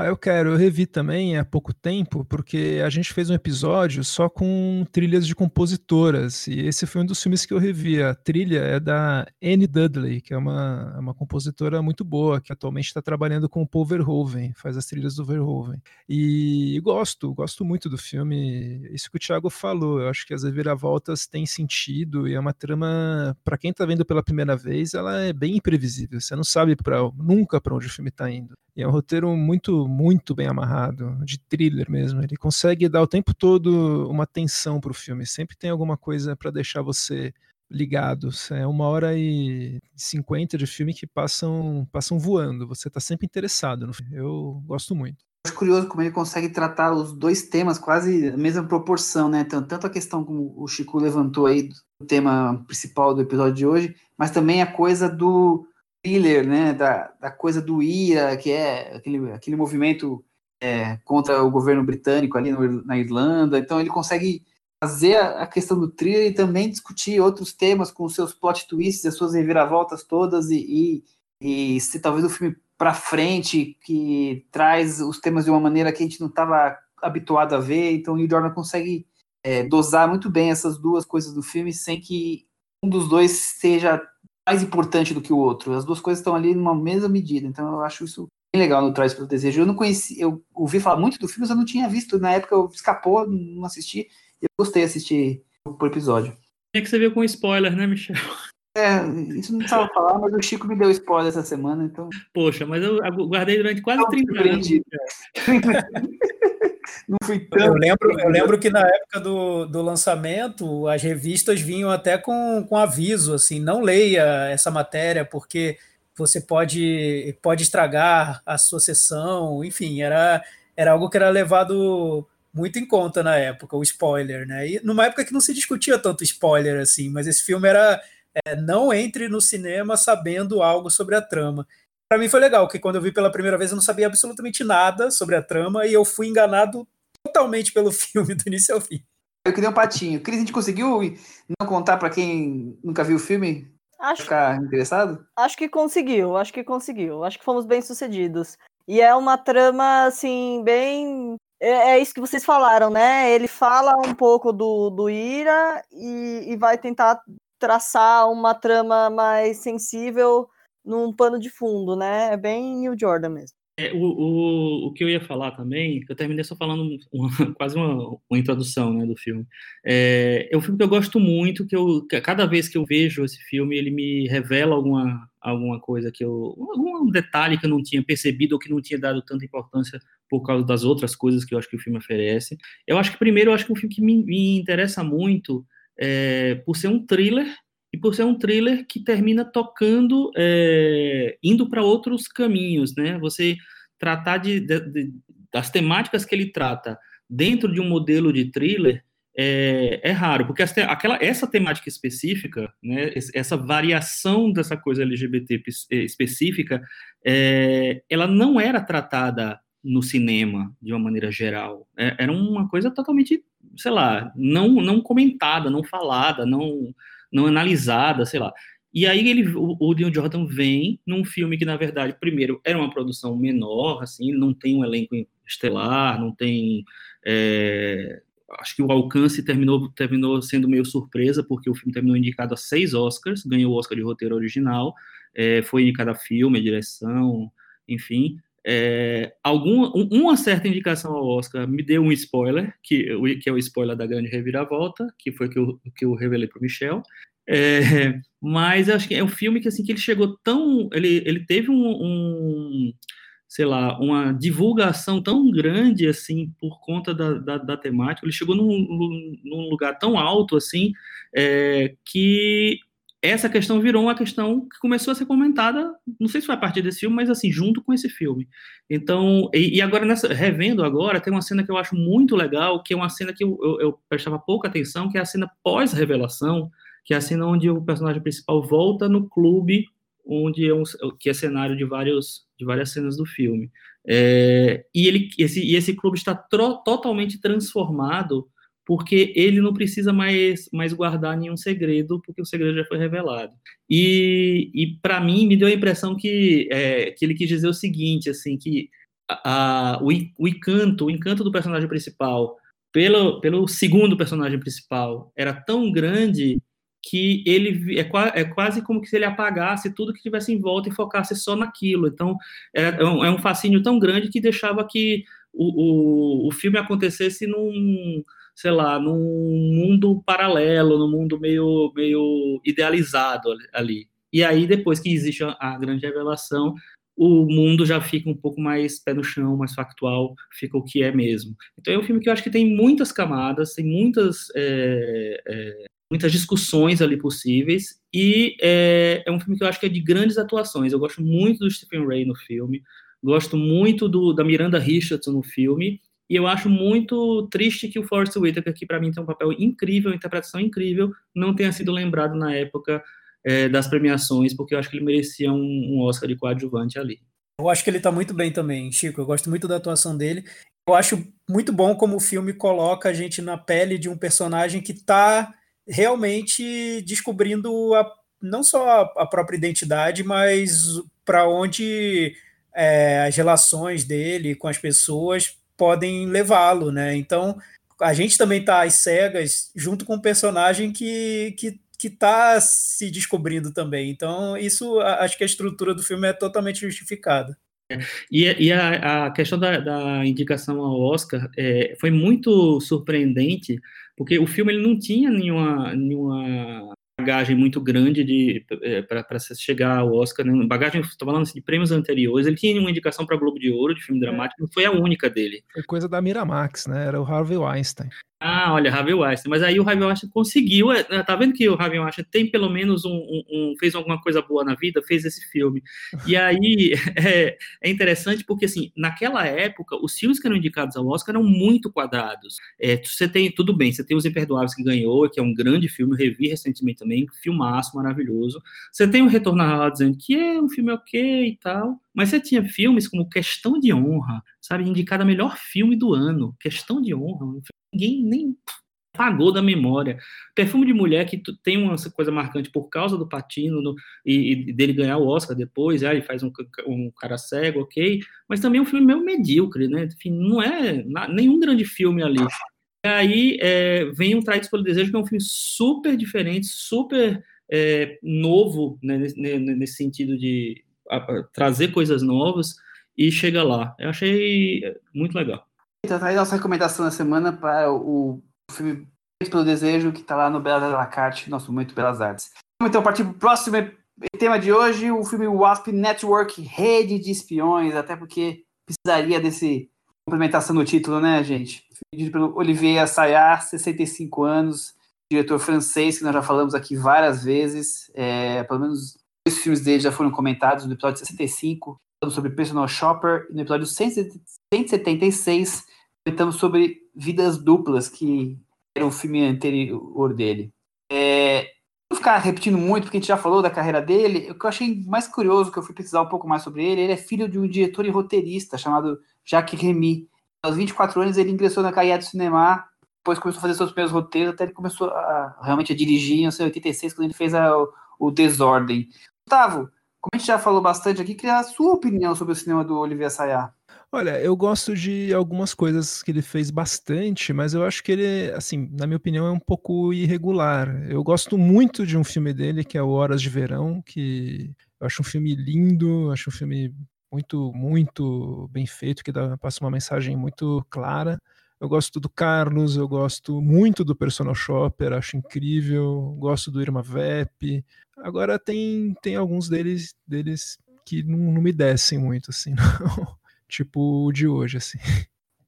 E: Ah, eu quero. Eu revi também há pouco tempo, porque a gente fez um episódio só com trilhas de compositoras. E esse foi um dos filmes que eu revi. A trilha é da Anne Dudley, que é uma, é uma compositora muito boa, que atualmente está trabalhando com o Paul Verhoeven, faz as trilhas do Verhoeven. E gosto, gosto muito do filme. Isso que o Thiago falou, eu acho que as reviravoltas têm sentido e é uma trama, para quem está vendo pela primeira vez, ela é bem imprevisível. Você não sabe pra, nunca para onde o filme está indo. E é um roteiro muito, muito bem amarrado, de thriller mesmo. Ele consegue dar o tempo todo uma tensão para o filme. Sempre tem alguma coisa para deixar você ligado. É uma hora e cinquenta de filme que passam, passam voando. Você está sempre interessado no filme. Eu gosto muito.
B: Acho curioso como ele consegue tratar os dois temas quase a mesma proporção, né? Tanto a questão como o Chico levantou aí do tema principal do episódio de hoje, mas também a coisa do thriller, né, da, da coisa do IRA, que é aquele, aquele movimento é, contra o governo britânico ali no, na Irlanda. Então ele consegue fazer a, a, questão do thriller e também discutir outros temas com seus plot twists, as suas reviravoltas todas e, e, e talvez o filme para frente que traz os temas de uma maneira que a gente não estava habituado a ver. Então o Jordan consegue é, dosar muito bem essas duas coisas do filme sem que um dos dois seja mais importante do que o outro. As duas coisas estão ali numa mesma medida. Então eu acho isso bem legal no Traz pelo Desejo. Eu não conheci, eu ouvi falar muito do filme, mas eu não tinha visto. Na época eu escapou, não assisti. Eu gostei de assistir por episódio.
C: Tinha que você ver com spoiler, né, Michel?
B: É, isso não precisava falar, mas o Chico me deu spoiler essa semana, então.
C: Poxa, mas eu guardei durante quase não, 30 anos.
D: não fui tão. Eu lembro, eu lembro que na época do, do lançamento, as revistas vinham até com, com aviso, assim, não leia essa matéria, porque você pode, pode estragar a sua sessão, enfim, era, era algo que era levado muito em conta na época, o spoiler, né? E numa época que não se discutia tanto spoiler assim, mas esse filme era é, não entre no cinema sabendo algo sobre a trama. Para mim foi legal, porque quando eu vi pela primeira vez eu não sabia absolutamente nada sobre a trama e eu fui enganado totalmente pelo filme do início ao fim.
B: Eu queria um patinho. Cris, a gente conseguiu não contar para quem nunca viu o filme?
F: Acho,
B: ficar interessado?
F: Acho que conseguiu, acho que conseguiu. Acho que fomos bem sucedidos. E é uma trama, assim, bem. É, é isso que vocês falaram, né? Ele fala um pouco do, do Ira e, e vai tentar traçar uma trama mais sensível num pano de fundo, né? É bem New Jordan mesmo.
C: É, o, o, o que eu ia falar também, eu terminei só falando uma, quase uma, uma introdução né, do filme. É, é um filme que eu gosto muito, que eu cada vez que eu vejo esse filme, ele me revela alguma, alguma coisa que eu. algum detalhe que eu não tinha percebido ou que não tinha dado tanta importância por causa das outras coisas que eu acho que o filme oferece. Eu acho que, primeiro, eu acho que é um filme que me, me interessa muito é, por ser um thriller e por ser um thriller que termina tocando, é, indo para outros caminhos, né? Você tratar de, de, das temáticas que ele trata dentro de um modelo de thriller é, é raro, porque essa, aquela, essa temática específica, né, essa variação dessa coisa LGBT específica, é, ela não era tratada no cinema de uma maneira geral. É, era uma coisa totalmente, sei lá, não, não comentada, não falada, não não analisada, sei lá. E aí ele, o, o Jordan vem num filme que, na verdade, primeiro, era uma produção menor, assim, não tem um elenco estelar, não tem... É, acho que o alcance terminou, terminou sendo meio surpresa, porque o filme terminou indicado a seis Oscars, ganhou o Oscar de roteiro original, é, foi indicado a filme, a direção, enfim. É, alguma, uma certa indicação ao Oscar me deu um spoiler, que, que é o spoiler da grande reviravolta, que foi que eu, que eu revelei para o Michel. É, mas acho que é um filme que assim que ele chegou tão, ele, ele teve um, um sei lá, uma divulgação tão grande assim por conta da, da, da temática. Ele chegou num, num, lugar tão alto assim é, que essa questão virou uma questão que começou a ser comentada, não sei se foi a partir desse filme, mas assim, junto com esse filme. Então, e, e agora, nessa, revendo agora, tem uma cena que eu acho muito legal, que é uma cena que eu, eu, eu prestava pouca atenção, que é a cena pós-revelação, que é a cena onde o personagem principal volta no clube, onde é um, que é cenário de, vários, de várias cenas do filme. É, e, ele, esse, e esse clube está tro, totalmente transformado porque ele não precisa mais, mais guardar nenhum segredo, porque o segredo já foi revelado. E, e para mim, me deu a impressão que, é, que ele quis dizer o seguinte, assim, que a, a, o, o encanto, o encanto do personagem principal pelo, pelo segundo personagem principal era tão grande que ele é, é, quase como se ele apagasse tudo que tivesse em volta e focasse só naquilo. Então, é, um, é um fascínio tão grande que deixava que o, o, o filme acontecesse num, sei lá, num mundo paralelo, num mundo meio, meio idealizado ali. E aí, depois que existe a, grande revelação, o mundo já fica um pouco mais pé no chão, mais factual, fica o que é mesmo. Então é um filme que eu acho que tem muitas camadas, tem muitas, é, é, muitas discussões ali possíveis, e é, é, um filme que eu acho que é de grandes atuações. Eu gosto muito do Stephen Ray no filme, gosto muito do, da Miranda Richardson no filme, e eu acho muito triste que o Forrest Whitaker, que para mim tem um papel incrível, interpretação incrível, não tenha sido lembrado na época é, das premiações, porque eu acho que ele merecia um, um Oscar de coadjuvante ali.
D: Eu acho que ele está muito bem também, Chico. Eu gosto muito da atuação dele. Eu acho muito bom como o filme coloca a gente na pele de um personagem que está realmente descobrindo a, não só a, a própria identidade, mas para onde é, as relações dele com as pessoas podem levá-lo, né? Então, a gente também está às cegas junto com um personagem que, que que está se descobrindo também. Então, isso acho que a estrutura do filme é totalmente justificada.
C: E, e a, a, questão da, da, indicação ao Oscar é, foi muito surpreendente, porque o filme ele não tinha nenhuma, nenhuma bagagem muito grande de é, para chegar ao Oscar, né? bagagem, estou falando assim, de prêmios anteriores, ele tinha uma indicação para Globo de Ouro de filme dramático, não foi a única dele.
E: Foi coisa da Miramax, né? Era o Harvey Weinstein.
C: Ah, olha, Harvey Weinstein. Mas aí o Harvey Weinstein conseguiu. É, tá vendo que o Harvey Weinstein tem pelo menos um, um, um, fez alguma coisa boa na vida, fez esse filme. E aí é, é, interessante porque assim, naquela época, os filmes que eram indicados ao Oscar eram muito quadrados. É, você tem tudo bem, você tem os Imperdoáveis que ganhou, que é um grande filme, eu revi recentemente também, filmaço maravilhoso. Você tem o Retorno à dizendo que é um filme ok e tal. Mas você tinha filmes como Questão de Honra, sabe, indicado melhor filme do ano. Questão de Honra, ninguém nem pagou da memória. Perfume de Mulher, que tem uma coisa marcante por causa do Patino no, e, e, dele ganhar o Oscar depois, aí faz um, um, cara cego, ok, mas também é um filme meio medíocre, né? Enfim, não é nenhum grande filme ali. E aí é, vem um Traídos pelo Desejo, que é um filme super diferente, super é, novo, né, nesse, nesse, sentido de a, a, trazer coisas novas, e chega lá. Eu achei muito legal.
B: Então, tá aí nossa recomendação da semana para o filme pelo Desejo, que está lá no Belas da Carte, nosso Momento Belas Artes. Então partir para o próximo tema de hoje, o filme Wasp Network, Rede de Espiões, até porque precisaria desse complementação no título, né, gente? Dirigido pelo Olivier Assayas, 65 anos, diretor francês, que nós já falamos aqui várias vezes, é, pelo menos dois filmes dele já foram comentados no episódio 65, falando sobre Personal Shopper, no episódio 176, comentamos sobre Vidas Duplas, que era o filme anterior dele. É, não ficar repetindo muito, porque a gente já falou da carreira dele. O que eu achei mais curioso, que eu fui pesquisar um pouco mais sobre ele, ele é filho de um diretor e roteirista chamado Jacques Remy. Aos 24 anos, ele ingressou na carreira do cinema, depois começou a fazer seus primeiros roteiros, até ele começou a, realmente a dirigir em 1986, quando ele fez a, o Desordem. Gustavo, como a gente já falou bastante aqui, queria a sua opinião sobre o cinema do Olivier Sayar.
E: Olha, eu gosto de algumas coisas que ele fez bastante, mas eu acho que ele, assim, na minha opinião, é um pouco irregular. Eu gosto muito de um filme dele, que é o Horas de Verão, que eu acho um filme lindo, acho um filme muito, muito bem feito, que dá, passa uma mensagem muito clara. Eu gosto do Carlos, eu gosto muito do Personal Shopper, acho incrível, gosto do Irma Vep. Agora tem, tem alguns deles, deles que não, não me descem muito, assim, não tipo o de hoje, assim.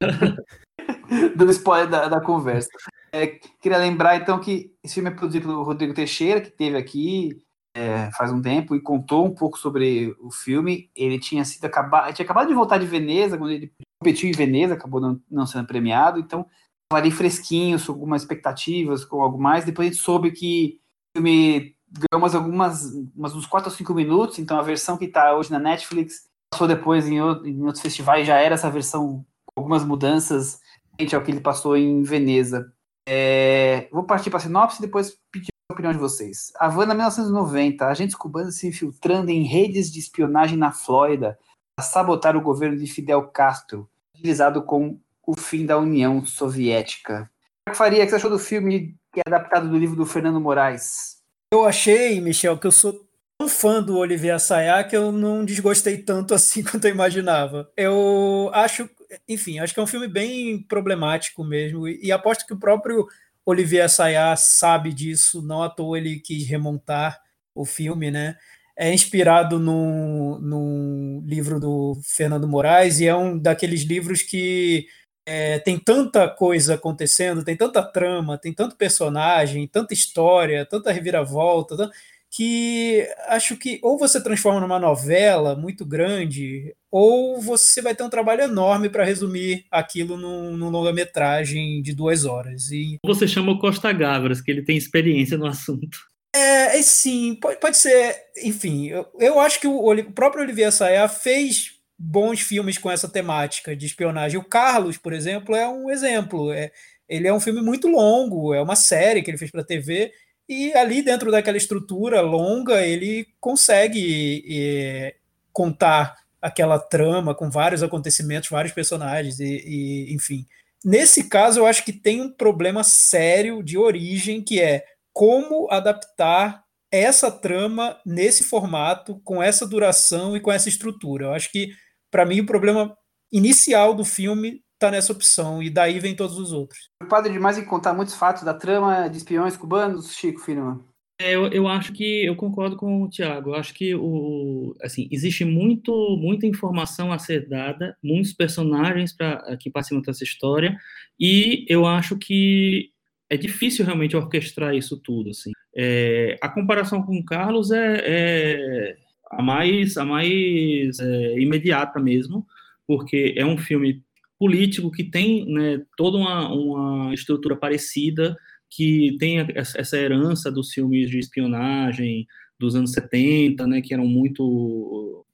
B: Dando spoiler da, da conversa. É, queria lembrar, então, que esse filme é produzido pelo Rodrigo Teixeira, que teve aqui é, faz um tempo e contou um pouco sobre o filme. Ele tinha sido acabado, tinha acabado de voltar de Veneza, quando ele competiu em Veneza, acabou não, não sendo premiado, então estava ali fresquinho, com algumas expectativas, com algo mais. Depois a gente soube que o filme ganhou umas, algumas, umas, uns 4 ou 5 minutos, então a versão que está hoje na Netflix passou depois em, em outros festivais, já era essa versão com algumas mudanças frente ao que ele passou em Veneza. É, vou partir para a sinopse e depois pedir a opinião de vocês. Havana, 1990, agentes cubanos se infiltrando em redes de espionagem na Flórida sabotar o governo de Fidel Castro, utilizado com o fim da União Soviética. O que faria? O que você achou do filme que é adaptado do livro do Fernando Moraes?
D: Eu achei, Michel, que eu sou tão fã do Olivier Assayas que eu não desgostei tanto assim quanto eu imaginava. Eu acho, enfim, acho que é um filme bem problemático mesmo, e, e aposto que o próprio Olivier Assayas sabe disso, não à toa ele quis remontar o filme, né? É inspirado num, livro do Fernando Moraes e é um daqueles livros que é, tem tanta coisa acontecendo, tem tanta trama, tem tanto personagem, tanta história, tanta reviravolta, que acho que ou você transforma numa novela muito grande, ou você vai ter um trabalho enorme para resumir aquilo num, num longa-metragem de duas horas. E...
C: Você chama o Costa Gavras, que ele tem experiência no assunto.
D: É, é sim, pode, pode ser. Enfim, eu, eu acho que o, o próprio Olivier Saia fez bons filmes com essa temática de espionagem. O Carlos, por exemplo, é um exemplo. É, ele é um filme muito longo, é uma série que ele fez para TV e ali dentro daquela estrutura longa, ele consegue é, contar aquela trama com vários acontecimentos, vários personagens, e, e, enfim. Nesse caso, eu acho que tem um problema sério de origem, que é como adaptar essa trama nesse formato, com essa duração e com essa estrutura. Eu acho que, para mim, o problema inicial do filme está nessa opção, e daí vem todos os outros.
B: Preocupado demais em contar muitos fatos da trama de espiões cubanos, Chico Firman?
C: É, eu, eu acho que eu concordo com o Tiago. Eu acho que o, assim, existe muito, muita informação a ser dada, muitos personagens para que participam dessa história, e eu acho que é difícil realmente orquestrar isso tudo. Assim. É, a comparação com o Carlos é, é a mais, a mais é, imediata mesmo, porque é um filme político que tem né, toda uma, uma estrutura parecida que tem essa herança dos filmes de espionagem dos anos 70, né, que eram muito,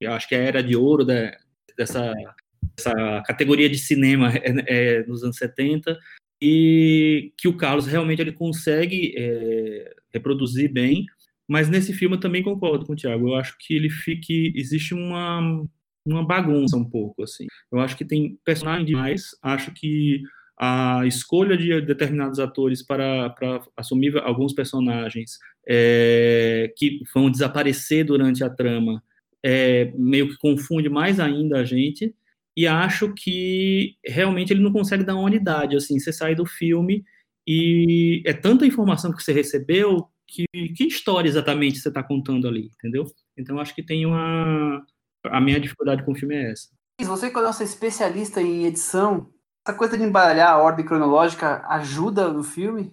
C: eu acho que a era de ouro da, dessa, dessa categoria de cinema é, é, nos anos 70, e que o Carlos realmente ele consegue é, reproduzir bem, mas nesse filme eu também concordo com o Thiago, eu acho que ele fica, existe uma, uma bagunça um pouco, assim, eu acho que tem personagens demais, acho que a escolha de determinados atores para, para assumir alguns personagens é, que vão desaparecer durante a trama é, meio que confunde mais ainda a gente e acho que realmente ele não consegue dar uma unidade assim. Você sai do filme e é tanta informação que você recebeu que que história exatamente você está contando ali entendeu? Então acho que tem uma a minha dificuldade com o filme é essa.
B: Você que é nossa especialista em edição essa coisa de embaralhar a ordem cronológica ajuda no filme?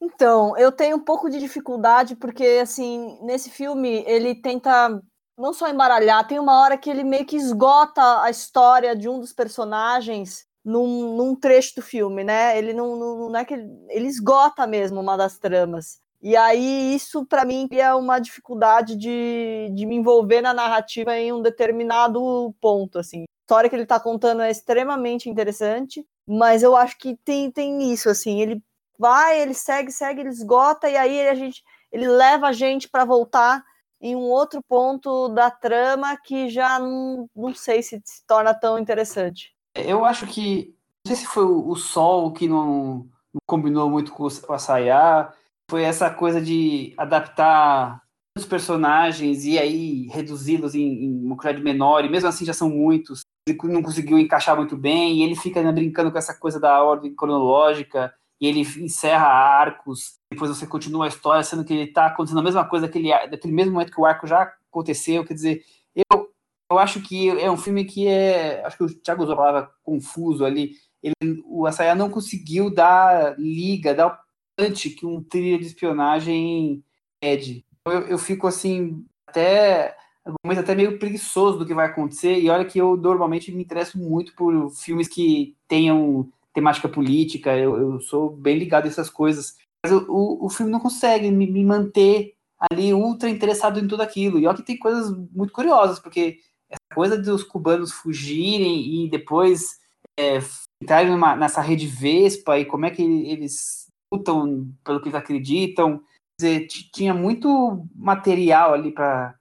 F: Então, eu tenho um pouco de dificuldade, porque, assim, nesse filme ele tenta não só embaralhar, tem uma hora que ele meio que esgota a história de um dos personagens num, num trecho do filme, né? Ele não, não, não é que ele, ele, esgota mesmo uma das tramas. E aí isso para mim é uma dificuldade de, de me envolver na narrativa em um determinado ponto, assim história que ele está contando é extremamente interessante, mas eu acho que tem, tem isso, assim, ele vai, ele segue, segue, ele esgota, e aí a gente, ele leva a gente para voltar em um outro ponto da trama que já não, não sei se se torna tão interessante.
B: Eu acho que, não sei se foi o, sol que não, não combinou muito com o Asayá, foi essa coisa de adaptar os personagens e aí reduzi-los em, em uma quantidade menor, e mesmo assim já são muitos ele não conseguiu encaixar muito bem, e ele fica né, brincando com essa coisa da ordem cronológica, e ele encerra arcos, depois você continua a história, sendo que ele está acontecendo a mesma coisa daquele, daquele mesmo momento que o arco já aconteceu, quer dizer, eu, eu acho que é um filme que é, acho que o Thiago usou a palavra confuso ali, ele, o Asaya não conseguiu dar liga, dar o punch que um trilha de espionagem pede. Eu, eu fico assim, até momento até meio preguiçoso do que vai acontecer. E olha que eu normalmente me interesso muito por filmes que tenham temática política, eu, eu sou bem ligado a essas coisas. Mas o, o filme não consegue me, me, manter ali ultra interessado em tudo aquilo. E olha que tem coisas muito curiosas, porque essa coisa dos cubanos fugirem e depois é, entrarem numa, nessa rede Vespa e como é que eles lutam pelo que eles acreditam. Dizer, tinha muito material ali para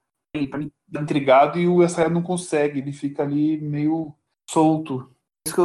B: intrigado e o Essaia não consegue, ele fica ali meio solto. Isso que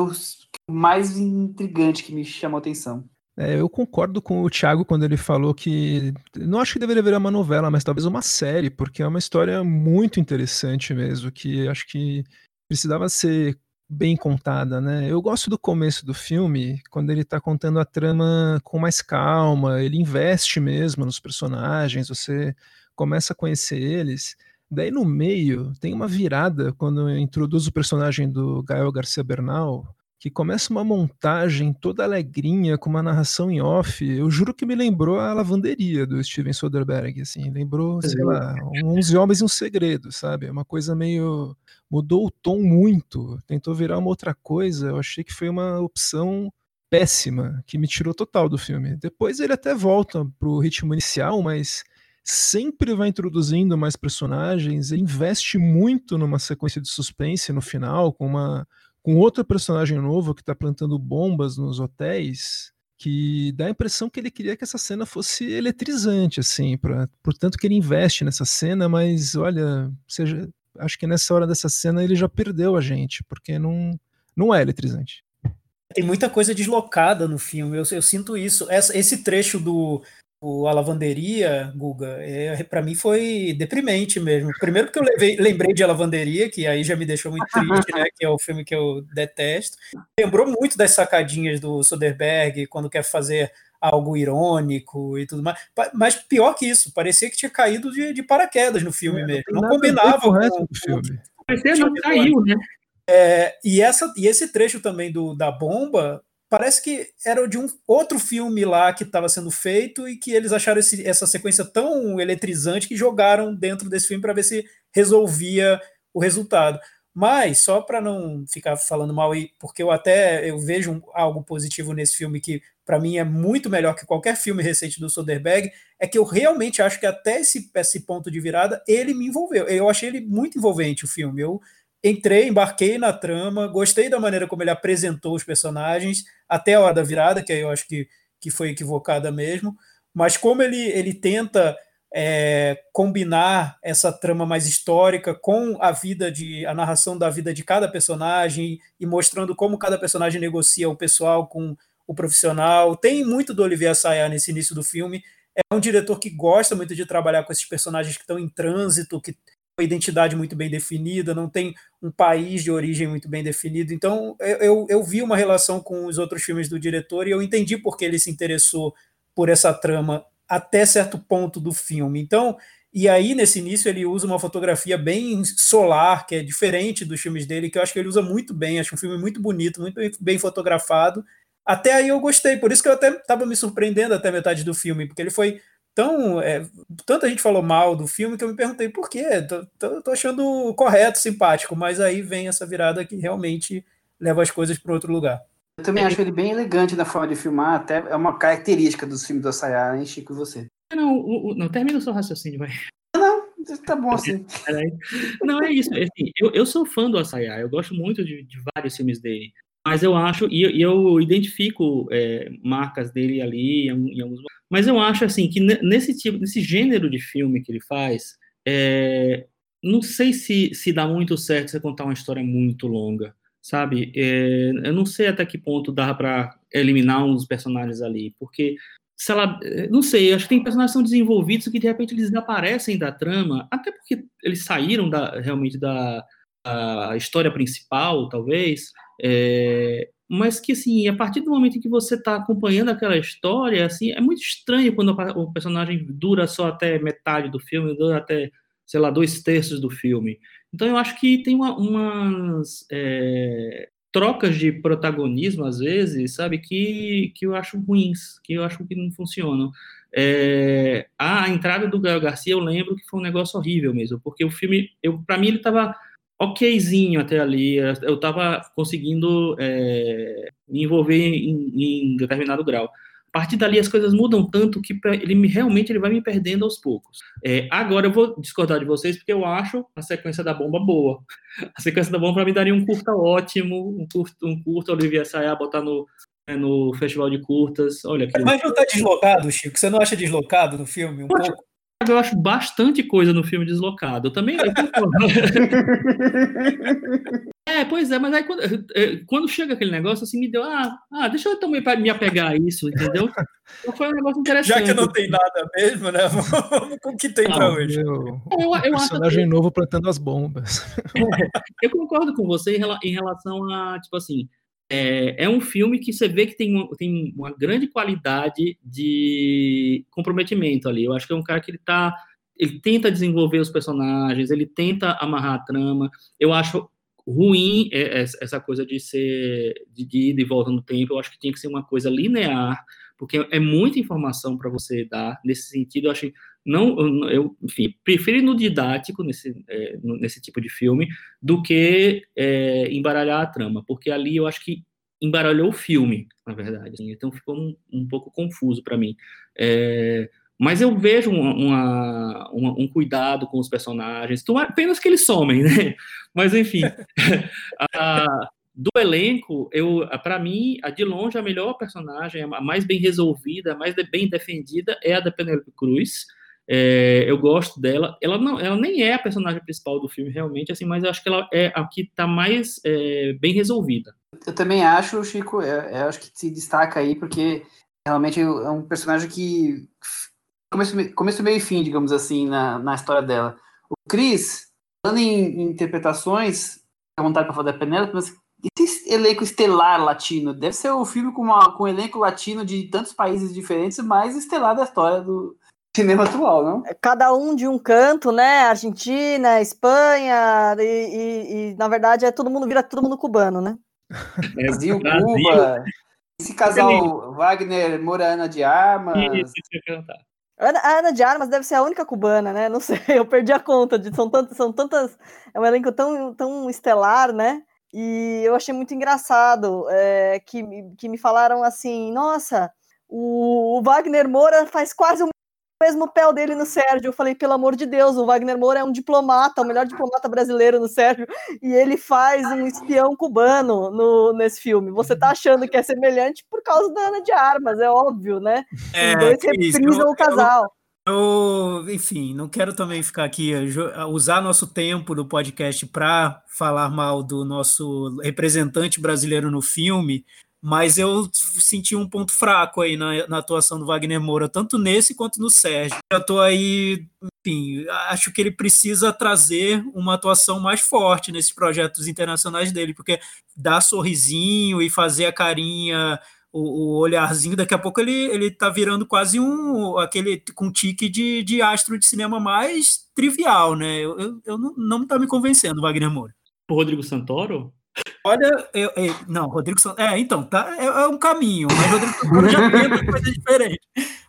B: o mais intrigante que me chamou a atenção.
E: É, eu concordo com o Thiago quando ele falou que não acho que deveria virar uma novela, mas talvez uma série, porque é uma história muito interessante mesmo, que acho que precisava ser bem contada, né? Eu gosto do começo do filme, quando ele tá contando a trama com mais calma, ele investe mesmo nos personagens, você começa a conhecer eles. Daí no meio tem uma virada quando introduz o personagem do Gael Garcia Bernal, que começa uma montagem toda alegrinha com uma narração em off. Eu juro que me lembrou a lavanderia do Steven Soderbergh, assim, lembrou, sei lá, 11 homens e um segredo, sabe? É uma coisa meio mudou o tom muito, tentou virar uma outra coisa. Eu achei que foi uma opção péssima, que me tirou total do filme. Depois ele até volta pro ritmo inicial, mas sempre vai introduzindo mais personagens, investe muito numa sequência de suspense no final, com uma com outro personagem novo que está plantando bombas nos hotéis, que dá a impressão que ele queria que essa cena fosse eletrizante, assim, pra, portanto que ele investe nessa cena, mas olha, seja, acho que nessa hora dessa cena ele já perdeu a gente, porque não, não é eletrizante.
D: Tem muita coisa deslocada no filme, eu, eu sinto isso. Essa, esse trecho do, o A Lavanderia, Guga, é, para mim foi deprimente mesmo. Primeiro porque eu levei, lembrei de A Lavanderia, que aí já me deixou muito triste, né? Que é o filme que eu detesto. Lembrou muito das sacadinhas do Soderbergh, quando quer fazer algo irônico e tudo mais. Mas pior que isso, parecia que tinha caído de, de paraquedas no filme é, mesmo. Não, não combinava com, o filme.
C: Parecia não caiu, né?
D: É, e, essa, e esse trecho também do, da bomba parece que era de um outro filme lá que estava sendo feito e que eles acharam esse, essa sequência tão eletrizante que jogaram dentro desse filme para ver se resolvia o resultado. Mas só para não ficar falando mal e porque eu até eu vejo algo positivo nesse filme que para mim é muito melhor que qualquer filme recente do Soderbergh, é que eu realmente acho que até esse, esse ponto de virada ele me envolveu. Eu achei ele muito envolvente o filme. Eu entrei, embarquei na trama, gostei da maneira como ele apresentou os personagens até a hora da virada, que aí eu acho que, que foi equivocada mesmo, mas como ele, ele tenta é, combinar essa trama mais histórica com a vida de a narração da vida de cada personagem e mostrando como cada personagem negocia o pessoal com o profissional. Tem muito do Olivier Assayas nesse início do filme. É um diretor que gosta muito de trabalhar com esses personagens que estão em trânsito, que uma identidade muito bem definida, não tem um país de origem muito bem definido. Então, eu, eu vi uma relação com os outros filmes do diretor e eu entendi por que ele se interessou por essa trama até certo ponto do filme. Então, e aí, nesse início, ele usa uma fotografia bem solar, que é diferente dos filmes dele, que eu acho que ele usa muito bem. Acho um filme muito bonito, muito bem fotografado. Até aí eu gostei, por isso que eu até estava me surpreendendo até metade do filme, porque ele foi então, é, tanta gente falou mal do filme que eu me perguntei por quê. Tô, tô, tô, achando correto, simpático, mas aí vem essa virada que realmente leva as coisas para outro lugar.
G: Eu também acho ele bem elegante na forma de filmar, até é uma característica dos filmes do Assayá, hein, Chico, você?
C: Não, o, o, não termina o seu raciocínio, vai.
G: Não, tá bom assim.
C: Não, é isso. É assim, eu, eu sou fã do Assayá, eu gosto muito de, de vários filmes dele. Mas eu acho, e eu, eu identifico é, marcas dele ali em, em alguns mas eu acho assim que nesse tipo, nesse gênero de filme que ele faz, é, não sei se, se dá muito certo você contar uma história muito longa, sabe? É, eu não sei até que ponto dá para eliminar uns personagens ali, porque sei lá, não sei, acho que tem personagens que são desenvolvidos que de repente eles desaparecem da trama, até porque eles saíram da, realmente da história principal, talvez, é, mas que assim, a partir do momento em que você está acompanhando aquela história, assim, é muito estranho quando o personagem dura só até metade do filme, dura até, sei lá, dois terços do filme. Então eu acho que tem uma, umas é, trocas de protagonismo às vezes, sabe, que, que eu acho ruins, que eu acho que não funcionam. É, a entrada do Gael Garcia eu lembro que foi um negócio horrível mesmo, porque o filme, eu para mim ele estava okzinho até ali. Eu estava conseguindo é, me envolver em, em, determinado grau. A partir dali as coisas mudam tanto que ele me, realmente ele vai me perdendo aos poucos. É, agora eu vou discordar de vocês porque eu acho a sequência da bomba boa. A sequência da bomba para mim daria um curta ótimo, um curto, um curto Olivia Sayá botar no, né, no festival de curtas. Olha que...
D: Mas não está deslocado, Chico? Você não acha deslocado no filme um Poxa, pouco?
C: Eu acho bastante coisa no filme Deslocado. Eu também. Eu é, pois é, mas aí quando, é, quando, chega aquele negócio, assim, me deu. Ah, ah deixa eu também me apegar a isso, entendeu? Então foi um negócio interessante.
D: Já que não tem nada mesmo, né? Vamos com o que tem para hoje.
E: Eu, eu, eu personagem acho... novo plantando as bombas.
C: É, eu concordo com você em relação a, tipo assim, é, é, um filme que você vê que tem uma, tem uma grande qualidade de comprometimento ali. Eu acho que é um cara que ele tá. Ele tenta desenvolver os personagens, ele tenta amarrar a trama. Eu acho ruim essa coisa de ser de ida e volta no tempo. Eu acho que tinha que ser uma coisa linear, porque é muita informação para você dar. Nesse sentido, eu acho não, eu, enfim, prefiro ir no didático nesse, é, nesse tipo de filme do que é, embaralhar a trama, porque ali eu acho que embaralhou o filme, na verdade. Assim, então ficou um, um pouco confuso para mim. É, mas eu vejo uma, uma, um cuidado com os personagens, apenas que eles somem, né? Mas enfim, a, do elenco, eu, para mim, a de longe a melhor personagem, a mais bem resolvida, a mais bem defendida é a da Penelope Cruz. É, eu gosto dela. Ela não, ela nem é a personagem principal do filme realmente, assim, mas eu acho que ela é a que está mais é, bem resolvida.
G: Eu também acho, Chico, é, eu acho que se destaca aí porque realmente é um personagem que começo, começo meio e fim, digamos assim, na, na história dela. O Chris, falando em, interpretações, a vontade para falar da Penélope, mas
B: esse elenco estelar latino. Deve ser o filme com, uma, com um elenco latino de tantos países diferentes, mais estelar da história do cinema atual, não?
F: Cada um de um canto, né? Argentina, Espanha, e, e, e, na verdade é todo mundo vira todo mundo cubano, né?
B: Brasil, Cuba. Esse casal Wagner Morana de Armas. Isso, isso
F: cantar. A Ana de Armas deve ser a única cubana, né? Não sei, eu perdi a conta de são tantas, são tantas, é um elenco tão, tão estelar, né? E eu achei muito engraçado é, que, que me falaram assim, nossa, o, o Wagner Moura faz quase o mesmo pé dele no Sérgio. Eu falei, pelo amor de Deus, o Wagner Moura é um diplomata, o melhor diplomata brasileiro no Sérgio, e ele faz um espião cubano no, nesse filme. Você tá achando que é semelhante por causa da Ana de Armas, é óbvio, né?
D: É, Os dois reprisam o casal. Eu, enfim, não quero também ficar aqui, usar nosso tempo do podcast para falar mal do nosso representante brasileiro no filme, mas eu senti um ponto fraco aí na, na, atuação do Wagner Moura, tanto nesse quanto no Sérgio. Já estou aí, enfim, acho que ele precisa trazer uma atuação mais forte nesses projetos internacionais dele, porque dar sorrisinho e fazer a carinha, o, olharzinho, daqui a pouco ele, ele tá virando quase um aquele com tique de, de astro de cinema mais trivial, né? Eu, eu, eu não, não tá me convencendo, Wagner Moura.
C: O Rodrigo Santoro?
D: Olha, eu, eu, não, Rodrigo Santoro. É, então, tá, é, é, um caminho, mas Rodrigo Santoro já tenta coisa diferente.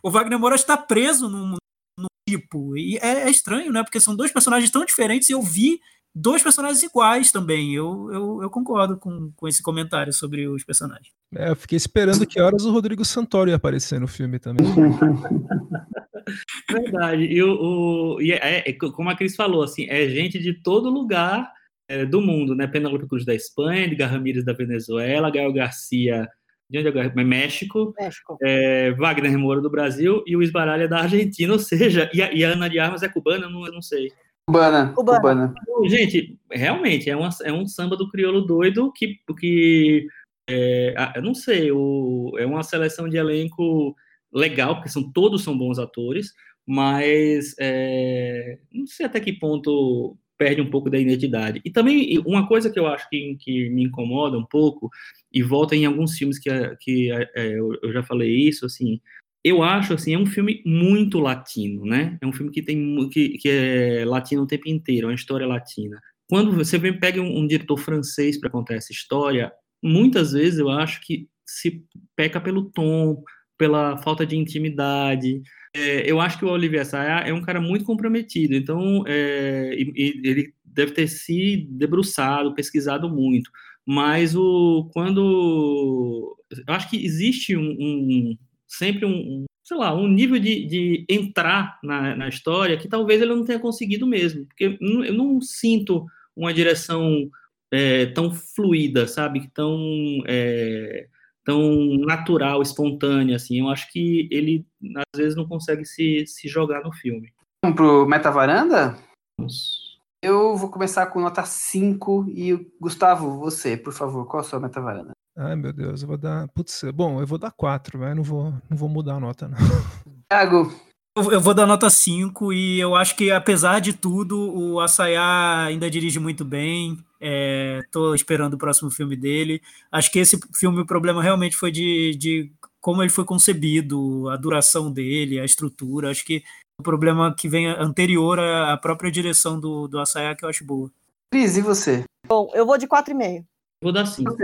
D: O Wagner Moura está preso num, num tipo, e é, é, estranho, né? Porque são dois personagens tão diferentes e eu vi dois personagens iguais também. Eu, eu, eu concordo com, com esse comentário sobre os personagens.
E: É, eu fiquei esperando que horas o Rodrigo Santoro ia aparecer no filme também.
C: Verdade. E, o, o, e é, é, como a Cris falou, assim, é gente de todo lugar é, do mundo, né? Penélope Cruz da Espanha, Edgar Ramírez da Venezuela, Gael Garcia de onde é México,
F: México.
C: É, Wagner Moura do Brasil e o Esbaralha da Argentina, ou seja, e a, e a Ana de Armas é cubana, eu não, eu não sei.
B: Cubana, cubana. cubana.
C: Gente, realmente, é, uma, é um samba do crioulo doido que, que é, eu não sei, o, é uma seleção de elenco legal, porque são, todos são bons atores, mas é, não sei até que ponto perde um pouco da identidade. E também, uma coisa que eu acho que, que me incomoda um pouco, e volta em alguns filmes que, que é, eu já falei isso, assim, eu acho, assim, é um filme muito latino, né? É um filme que tem que, que é latino o tempo inteiro, é uma história latina. Quando você vem, pega um, um diretor francês para contar essa história, muitas vezes eu acho que se peca pelo tom, pela falta de intimidade, é, eu acho que o Olivier Sayá é um cara muito comprometido, então é, ele deve ter se debruçado, pesquisado muito. Mas o quando eu acho que existe um, um sempre um, um, sei lá um nível de, de entrar na, na, história que talvez ele não tenha conseguido mesmo, porque eu não sinto uma direção é, tão fluida, sabe, tão é, tão natural, espontânea, assim. Eu acho que ele, às vezes, não consegue se, se jogar no filme.
B: Vamos pro Meta Varanda? Eu vou começar com nota 5 e Gustavo, você, por favor, qual a sua Meta Varanda?
E: Ai, meu Deus, eu vou dar. Putz, bom, eu vou dar 4, mas não vou, não vou mudar a nota, não.
B: Thiago.
D: Eu vou dar nota 5 e eu acho que, apesar de tudo, o Assayá ainda dirige muito bem. Estou é, esperando o próximo filme dele. Acho que esse filme, o problema realmente foi de, de como ele foi concebido, a duração dele, a estrutura. Acho que o problema que vem anterior à própria direção do, do Assayá, que eu acho boa.
B: Cris, e você?
F: Bom, eu vou de 4,5.
C: Vou dar 5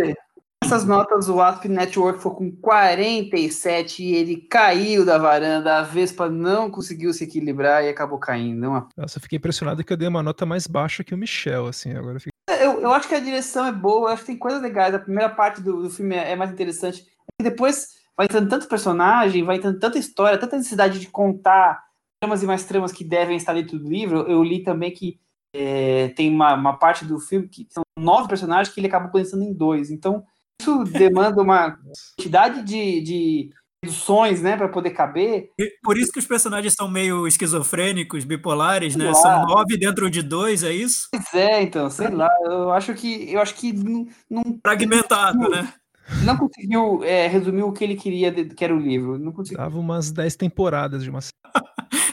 B: essas notas, o Asp Network foi com 47 e ele caiu da varanda. A Vespa não conseguiu se equilibrar e acabou caindo.
E: Nossa, eu fiquei impressionado que eu dei uma nota mais baixa que o Michel, assim, agora.
B: Eu, eu, eu acho que a direção é boa, eu acho que tem coisas legais. A primeira parte do, do filme é, é mais interessante. E depois vai entrando tanto personagem, vai entrando tanta história, tanta necessidade de contar tramas e mais tramas que devem estar dentro do livro. Eu li também que é, tem uma, uma parte do filme que são nove personagens que ele acabou condensando em dois. Então, isso demanda uma quantidade de, de reduções, né, para poder caber.
D: Por isso que os personagens são meio esquizofrênicos, bipolares, né? São nove dentro de dois, é isso?
B: Pois é, então, sei lá. Eu acho que eu acho que não, não
D: fragmentado, não, né?
B: Não conseguiu é, resumir o que ele queria, que era o livro. Não conseguiu.
E: Dava umas dez temporadas de uma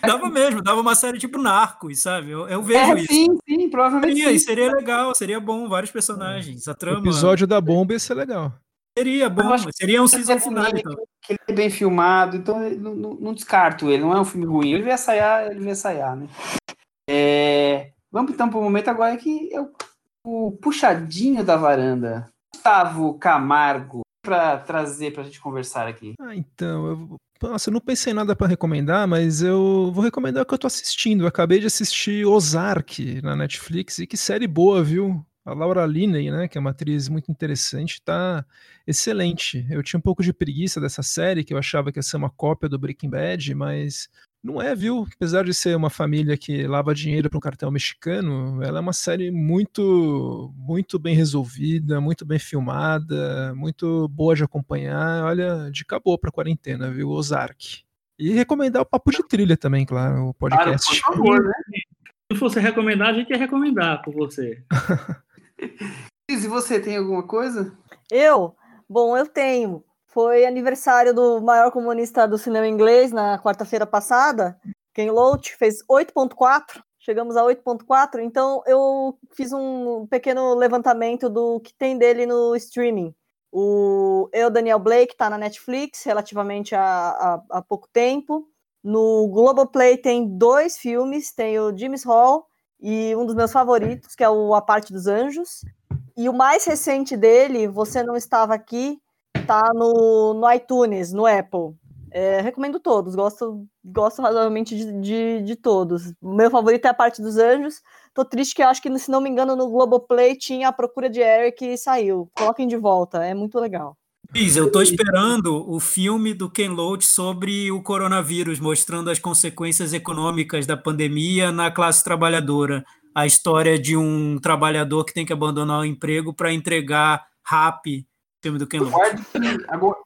D: Dava mesmo, dava uma série tipo Narcos, sabe? Eu, eu vejo
B: É,
D: isso.
B: sim, sim, provavelmente
D: Seria, e
B: sim.
D: seria legal, seria bom, vários personagens. A
E: O
D: trama
E: episódio da bomba ia ser legal.
D: seria bom, seria um season final. Então.
B: que ele é bem filmado, então eu não, não- não descarto ele, não é um filme ruim. Ele vai ensaiar, ele vai ensaiar, né? É, vamos então para o momento agora que é o, o puxadinho da varanda. Gustavo Camargo, para trazer para a gente conversar aqui.
E: Ah, então, eu, nossa, eu não pensei em nada pra recomendar, mas eu vou recomendar o que eu tô assistindo. Eu acabei de assistir Ozark na Netflix e que série boa, viu? A Laura Linney, né, que é uma atriz muito interessante, tá excelente. Eu tinha um pouco de preguiça dessa série, que eu achava que ia ser uma cópia do Breaking Bad, mas não é, viu? Apesar de ser uma família que lava dinheiro para um cartel mexicano, ela é uma série muito, muito bem resolvida, muito bem filmada, muito boa de acompanhar. Olha, dica boa para quarentena, viu? Ozark. E recomendar o Papo de Trilha também, claro, o
B: Claro,
E: podcast.
B: por favor, né?
C: Se fosse recomendar, a gente ia recomendar por você.
B: Cris, e você tem alguma coisa?
F: Eu? Bom, eu tenho. Foi aniversário do maior comunista do cinema inglês na quarta-feira passada. Ken Loach fez 8.4. Chegamos a 8.4. Então eu fiz um pequeno levantamento do que tem dele no streaming. O Eu, Daniel Blake, está na Netflix relativamente a pouco tempo. No Globoplay tem dois filmes. Tem o James Hall e um dos meus favoritos, que é o A Parte dos Anjos. E o mais recente dele, Você Não Estava Aqui, tá no, no iTunes, no Apple. É, recomendo todos, gosto, gosto razoavelmente de, de, de todos. Meu favorito é A Parte dos Anjos. Tô triste que eu acho que, se não me engano, no Globoplay tinha A Procura de Eric e saiu. Coloquem de volta, é muito legal.
D: Cris, eu tô esperando o filme do Ken Loach sobre o coronavírus, mostrando as consequências econômicas da pandemia na classe trabalhadora. A história de um trabalhador que tem que abandonar o emprego para entregar rap, filme do Ken Loach.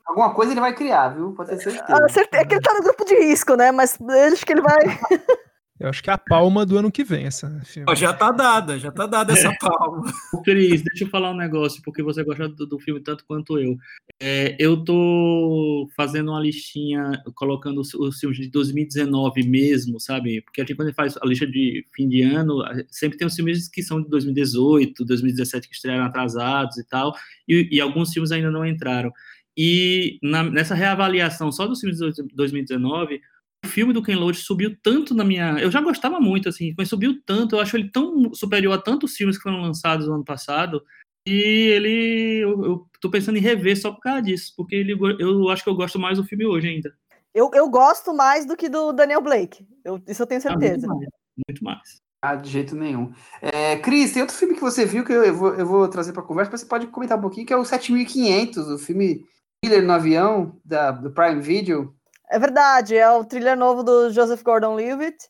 B: Alguma, coisa ele vai criar, viu? Pode ter certeza.
F: Ah, certeza, é que ele tá no grupo de risco, né? Mas acho que ele vai.
E: Eu acho que é a palma do ano que vem essa filme.
D: Ó, já tá dada, já tá dada essa palma.
C: Ô, Cris, deixa eu falar um negócio, porque você gosta do, do filme tanto quanto eu. É, eu tô fazendo uma listinha, colocando os, os filmes de 2019 mesmo, sabe? Porque a gente, quando a gente faz a lista de fim de ano, sempre tem os filmes que são de 2018, 2017 que estrearam atrasados e tal, e, e alguns filmes ainda não entraram. E na- nessa reavaliação só dos filmes de 2019, o filme do Ken Loach subiu tanto na minha. Eu já gostava muito, assim, mas subiu tanto. Eu acho ele tão superior a tantos filmes que foram lançados no ano passado. E ele. Eu, eu tô pensando em rever só por causa disso, porque ele, eu acho que eu gosto mais do filme hoje ainda.
F: Eu, eu gosto mais do que do Daniel Blake. Eu- isso eu tenho
C: Ah, muito
F: certeza.
C: mais, Muito mais.
B: Ah, de jeito nenhum. É, Cris, tem outro filme que você viu que eu, eu vou, eu vou trazer para conversa, mas você pode comentar um pouquinho, que é o 7500, o filme Thriller no Avião, da, do Prime Video.
F: É verdade, é o thriller novo do Joseph Gordon-Levitt.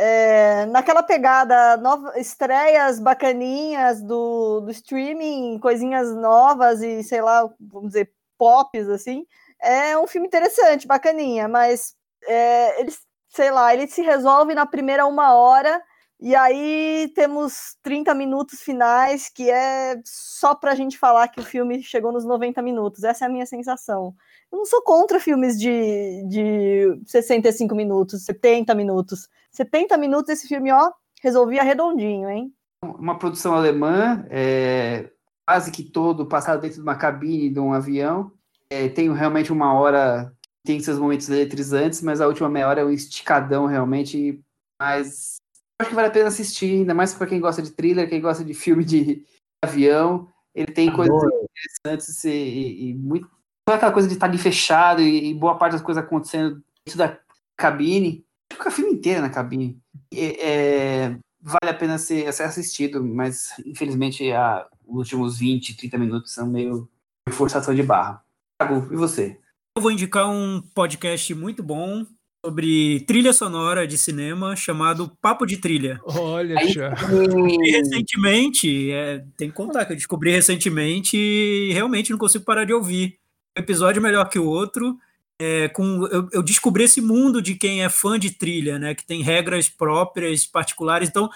F: É, naquela pegada, nova, estreias bacaninhas do, do streaming, coisinhas novas e, sei lá, vamos dizer, pops, assim. É um filme interessante, bacaninha, mas é, ele, sei lá, ele se resolve na primeira uma hora e aí temos 30 minutos finais que é só pra gente falar que o filme chegou nos 90 minutos. Essa é a minha sensação. Eu não sou contra filmes de, de 65 minutos, 70 minutos. 70 minutos esse filme, ó, resolvia redondinho, hein?
B: Uma produção alemã, é, quase que todo passado dentro de uma cabine de um avião. É, tem realmente uma hora, tem seus momentos eletrizantes, mas a última meia hora é um esticadão realmente. Mas acho que vale a pena assistir, ainda mais para quem gosta de thriller, quem gosta de filme de avião. Ele tem coisas interessantes e, e, e muito. Toda aquela coisa de estar ali fechado e, e, boa parte das coisas acontecendo dentro da cabine. Fica o filme inteiro na cabine. É, vale a pena ser, ser assistido, mas infelizmente a, os últimos 20, 30 minutos são meio forçação de barra. Thiago, e você?
D: Eu vou indicar um podcast muito bom sobre trilha sonora de cinema chamado Papo de Trilha.
E: Olha, já.
D: Recentemente, é, tem que contar que eu descobri recentemente e realmente não consigo parar de ouvir. Um episódio melhor que o outro. É, com, eu, eu, descobri esse mundo de quem é fã de trilha, né? Que tem regras próprias, particulares. Então,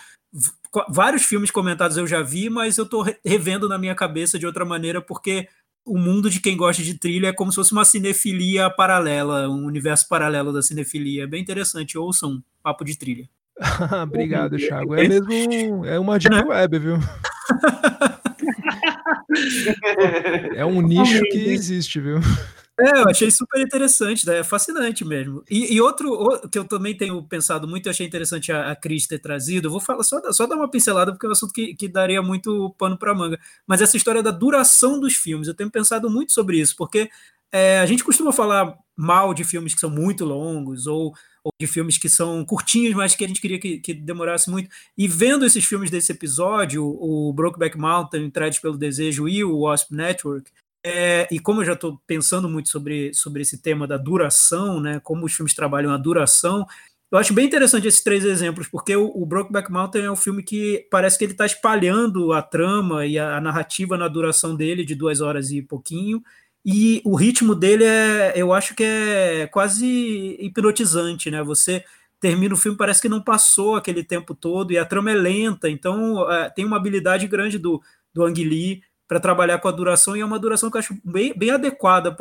D: vários filmes comentados eu já vi, mas eu estou revendo na minha cabeça de outra maneira, porque o mundo de quem gosta de trilha é como se fosse uma cinefilia paralela, um universo paralelo da cinefilia. É bem interessante, ouçam Papo de Trilha.
E: Obrigado, Thiago. É mesmo, é uma deep web, viu? é um nicho que existe, viu?
D: É, eu achei super interessante, né? é fascinante mesmo. E, e outro, o, que eu também tenho pensado muito, eu achei interessante a, a Cris ter trazido, eu vou falar só, só dar uma pincelada, porque é um assunto que, que daria muito pano para manga. Mas essa história da duração dos filmes, eu tenho pensado muito sobre isso, porque é, a gente costuma falar mal de filmes que são muito longos, ou, ou, de filmes que são curtinhos, mas que a gente queria que, que demorasse muito. E vendo esses filmes desse episódio, o Brokeback Mountain, Threads pelo Desejo e o Wasp Network, é, e como eu já estou pensando muito sobre, sobre esse tema da duração, né, como os filmes trabalham a duração, eu acho bem interessante esses três exemplos, porque o, o Brokeback Mountain é um filme que parece que ele está espalhando a trama e a, a, narrativa na duração dele, de duas horas e pouquinho, e o ritmo dele é, eu acho que é quase hipnotizante, né? Você termina o filme, parece que não passou aquele tempo todo, e a trama é lenta, então é, tem uma habilidade grande do, do Ang Lee para trabalhar com a duração, e é uma duração que eu acho bem, bem adequada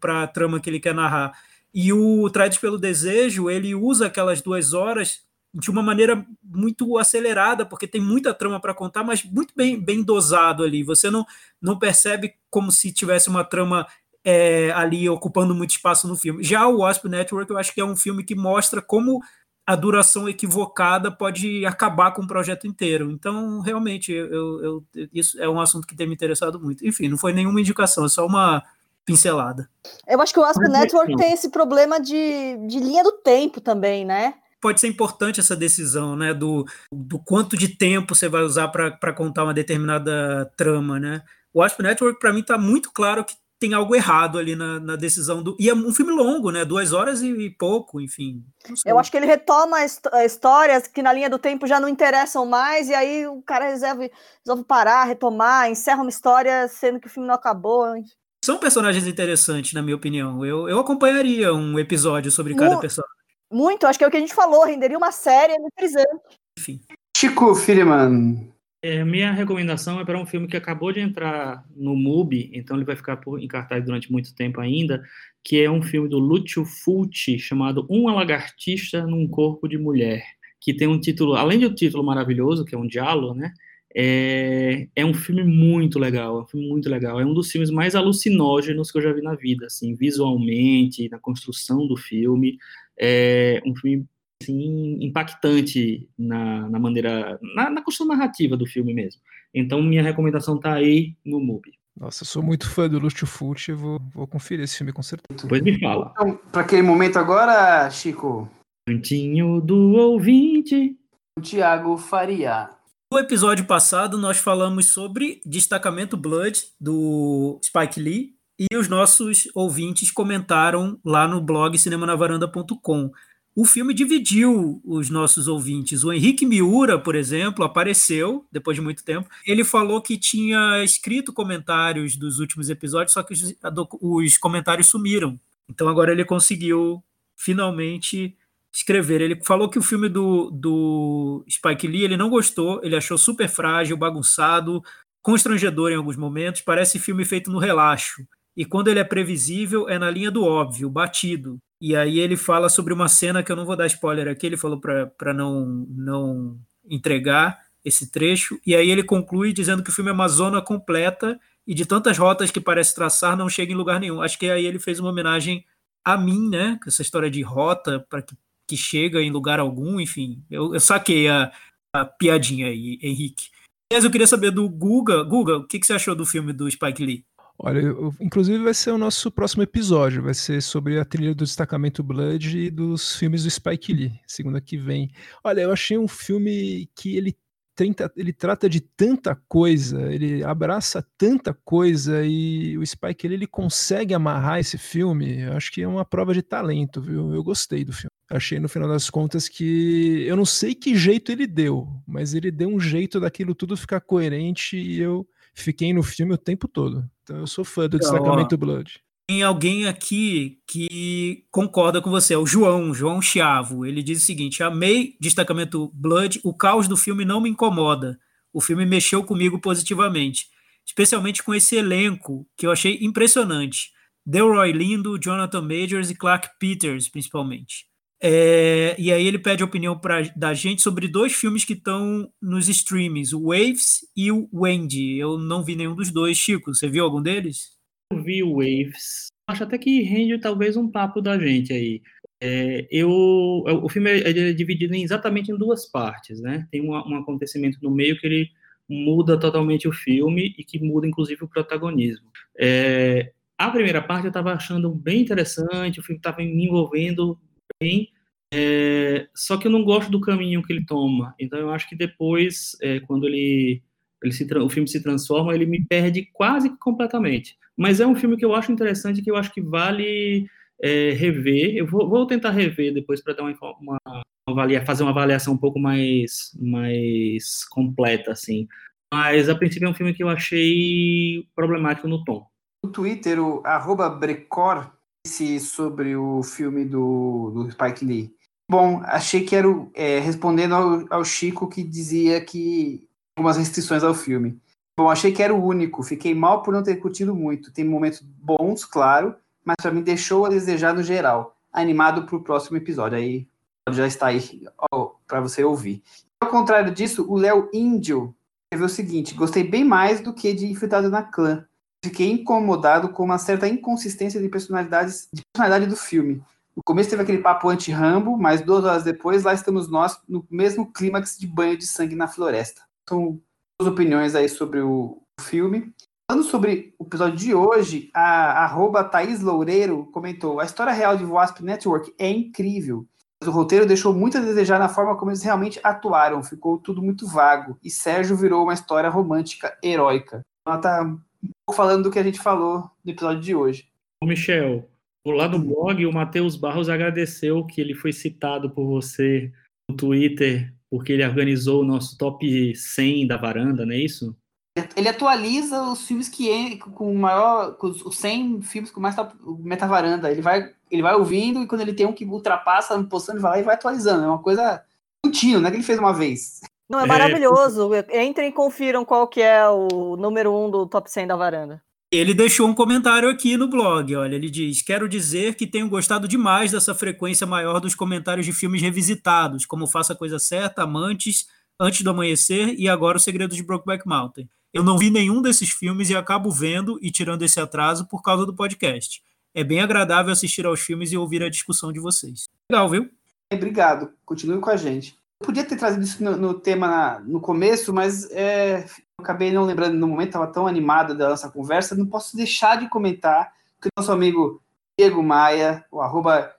D: para a trama que ele quer narrar. E o Trades pelo Desejo, ele usa aquelas duas horas de uma maneira muito acelerada, porque tem muita trama para contar, mas muito bem, bem dosado ali. Você não, não percebe como se tivesse uma trama é, ali ocupando muito espaço no filme. Já o Wasp Network, eu acho que é um filme que mostra como a duração equivocada pode acabar com o projeto inteiro. Então, realmente, eu, eu, isso é um assunto que tem me interessado muito. Enfim, não foi nenhuma indicação, é só uma pincelada.
F: Eu acho que o Asp Network tem esse problema de, de linha do tempo também, né?
D: Pode ser importante essa decisão, né? Do, do quanto de tempo você vai usar para contar uma determinada trama, né? O Asp Network, para mim, está muito claro que tem algo errado ali na, na, decisão do. E é um filme longo, né? Duas horas e, e pouco, enfim.
F: Eu acho que ele retoma histórias que na linha do tempo já não interessam mais, e aí o cara resolve, resolve parar, retomar, encerra uma história sendo que o filme não acabou.
D: São personagens interessantes, na minha opinião. Eu, eu acompanharia um episódio sobre cada Mu personagem.
F: Muito, acho que é o que a gente falou, renderia uma série eletrizante.
G: Enfim. Chico Firman,
C: é, minha recomendação é para um filme que acabou de entrar no MUBI, então ele vai ficar por, em cartaz durante muito tempo ainda, que é um filme do Lúcio Fulci, chamado Uma Lagartixa num Corpo de Mulher, que tem um título, além de um título maravilhoso, que é um diálogo, né? É, é um filme muito legal, é um filme muito legal. É um dos filmes mais alucinógenos que eu já vi na vida, assim, visualmente, na construção do filme. É um filme assim, impactante na, na maneira, na, na construção narrativa do filme mesmo. Então, minha recomendação tá aí no MUBI.
E: Nossa, eu sou muito fã do Lúcio Fulci, vou, vou conferir esse filme com certeza.
C: Depois me fala.
G: Então, para aquele momento agora, Chico.
C: Cantinho do ouvinte.
G: O Tiago Faria.
D: No episódio passado, nós falamos sobre Destacamento Blood, do Spike Lee, e os nossos ouvintes comentaram lá no blog cinemanavaranda.com o filme dividiu os nossos ouvintes. O Henrique Miura, por exemplo, apareceu depois de muito tempo. Ele falou que tinha escrito comentários dos últimos episódios, só que os, os comentários sumiram. Então agora ele conseguiu finalmente escrever. Ele falou que o filme do, do Spike Lee ele não gostou, ele achou super frágil, bagunçado, constrangedor em alguns momentos, parece filme feito no relaxo. E quando ele é previsível, é na linha do óbvio, batido. E aí ele fala sobre uma cena que eu não vou dar spoiler aqui, ele falou para não, não entregar esse trecho, e aí ele conclui dizendo que o filme é uma zona completa e de tantas rotas que parece traçar não chega em lugar nenhum. Acho que aí ele fez uma homenagem a mim, né? Essa história de rota para que, que chega em lugar algum, enfim. Eu, eu saquei a, a piadinha aí, Henrique. Mas eu queria saber do Guga. Guga, o que, que você achou do filme do Spike Lee?
E: Olha, eu, inclusive vai ser o nosso próximo episódio, vai ser sobre a trilha do destacamento Blood e dos filmes do Spike Lee, segunda que vem. Olha, eu achei um filme que ele tenta, ele trata de tanta coisa, ele abraça tanta coisa e o Spike Lee ele consegue amarrar esse filme. Eu acho que é uma prova de talento, viu? Eu gostei do filme. Achei no final das contas que eu não sei que jeito ele deu, mas ele deu um jeito daquilo tudo ficar coerente e eu fiquei no filme o tempo todo. Então eu sou fã do Destacamento Blood.
D: Tem alguém aqui que concorda com você, é o João, João Chiavo. Ele diz o seguinte: amei Destacamento Blood, o caos do filme não me incomoda. O filme mexeu comigo positivamente. especialmente com esse elenco que eu achei impressionante. Delroy Lindo, Jonathan Majors e Clark Peters, principalmente. É, e aí ele pede opinião pra, da gente sobre dois filmes que estão nos streamings, o Waves e o Wendy. Eu não vi nenhum dos dois. Chico, você viu algum deles?
C: Eu vi o Waves. Acho até que rende talvez um papo da gente aí. É, eu, o filme é, é, dividido em, exatamente em duas partes, né? Tem um, um acontecimento no meio que ele muda totalmente o filme e que muda inclusive o protagonismo. É, a primeira parte eu estava achando bem interessante, o filme estava me envolvendo bem, é, só que eu não gosto do caminho que ele toma. Então eu acho que depois, é, quando ele, ele se, o filme se transforma, ele me perde quase completamente. Mas é um filme que eu acho interessante, que eu acho que vale é, rever. Eu vou, vou, tentar rever depois para dar uma, uma, uma, fazer uma avaliação um pouco mais, mais completa, assim. Mas a princípio é um filme que eu achei problemático no tom.
B: No Twitter, o arroba Brecor disse sobre o filme do, do Spike Lee. Bom, achei que era é, respondendo ao, ao Chico que dizia que algumas restrições ao filme. Bom, achei que era o único. Fiquei mal por não ter curtido muito. Tem momentos bons, claro, mas para mim deixou a desejar no geral. Animado para o próximo episódio. Aí já está aí para você ouvir. Ao contrário disso, o Léo Índio escreveu o seguinte: gostei bem mais do que de Infiltrado na Clã. Fiquei incomodado com uma certa inconsistência de personalidades de personalidade do filme. No começo teve aquele papo anti-Rambo, mas duas horas depois lá estamos nós no mesmo clímax de banho de sangue na floresta. São duas opiniões aí sobre o filme. Falando sobre o episódio de hoje, a arroba Thaís Loureiro comentou: a história real de Wasp Network é incrível. O roteiro deixou muito a desejar na forma como eles realmente atuaram, ficou tudo muito vago. E Sérgio virou uma história romântica heróica. Ela tá um pouco falando do que a gente falou no episódio de hoje.
C: Ô Michel, lá no blog, o Matheus Barros agradeceu que ele foi citado por você no Twitter, porque ele organizou o nosso top 100 da varanda, não é isso?
B: Ele atualiza os filmes que com maior, com os 100 filmes com mais metavaranda. Ele vai, ele vai ouvindo e quando ele tem um que ultrapassa, postando, ele vai lá e vai atualizando. É uma coisa contínua, não é que ele fez uma vez.
F: Não, é, é maravilhoso. Entrem e confiram qual que é o número um do top 100 da varanda.
D: Ele deixou um comentário aqui no blog, olha, ele diz: "Quero dizer que tenho gostado demais dessa frequência maior dos comentários de filmes revisitados, como Faça a Coisa Certa, Amantes, Antes do Amanhecer e agora O Segredo de Brokeback Mountain. Eu não vi nenhum desses filmes e acabo vendo e tirando esse atraso por causa do podcast. É bem agradável assistir aos filmes e ouvir a discussão de vocês. Legal, viu?
B: Obrigado. Continue com a gente. Eu podia ter trazido isso no, no tema no começo, mas é, acabei não lembrando no momento, estava tão animado da nossa conversa. Não posso deixar de comentar que o nosso amigo Diego Maia, o arroba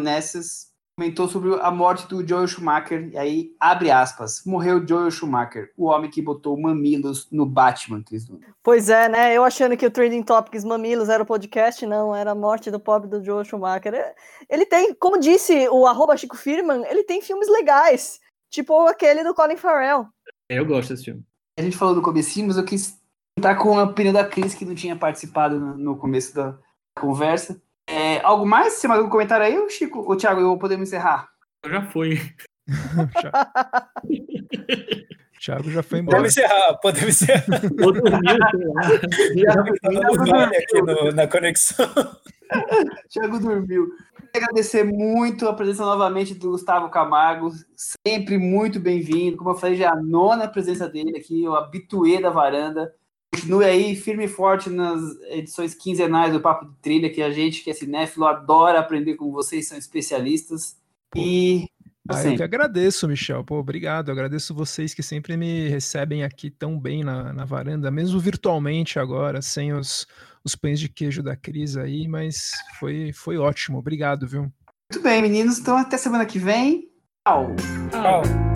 B: Nesses, comentou sobre a morte do Joel Schumacher, e aí, abre aspas, morreu Joel Schumacher, o homem que botou mamilos no Batman, Cris
F: Pois é, né, eu achando que o Trending Topics Mamilos era o podcast, não, era a morte do pobre do Joel Schumacher. Ele tem, como disse o arroba Chico Firman, ele tem filmes legais, tipo aquele do Colin Farrell.
C: Eu gosto desse filme.
B: A gente falou do comecinho, mas eu quis estar com a opinião da Cris, que não tinha participado no, no começo da conversa. Algo mais? Você mais algum comentário aí, Chico? Ou Thiago, eu podemos encerrar?
C: Eu já fui.
E: Thiago já foi embora.
D: Podemos encerrar, podemos encerrar. Ou dormiu,
B: Thiago aqui no, na conexão. Thiago dormiu. Quero agradecer muito a presença novamente do Gustavo Camargo, sempre muito bem-vindo. Como eu falei, já é a nona presença dele aqui, o habituê da varanda. Continue aí firme e forte nas edições quinzenais do Papo de Trilha, que a gente que é cinéfilo adora aprender com vocês, são especialistas. E.
E: Ah, eu que agradeço, Michel. Pô, obrigado. Eu agradeço vocês que sempre me recebem aqui tão bem na, na varanda, mesmo virtualmente agora, sem os, os pães de queijo da Cris aí, mas foi, foi ótimo. Obrigado, viu?
B: Muito bem, meninos. Então até semana que vem. Tchau. Tchau.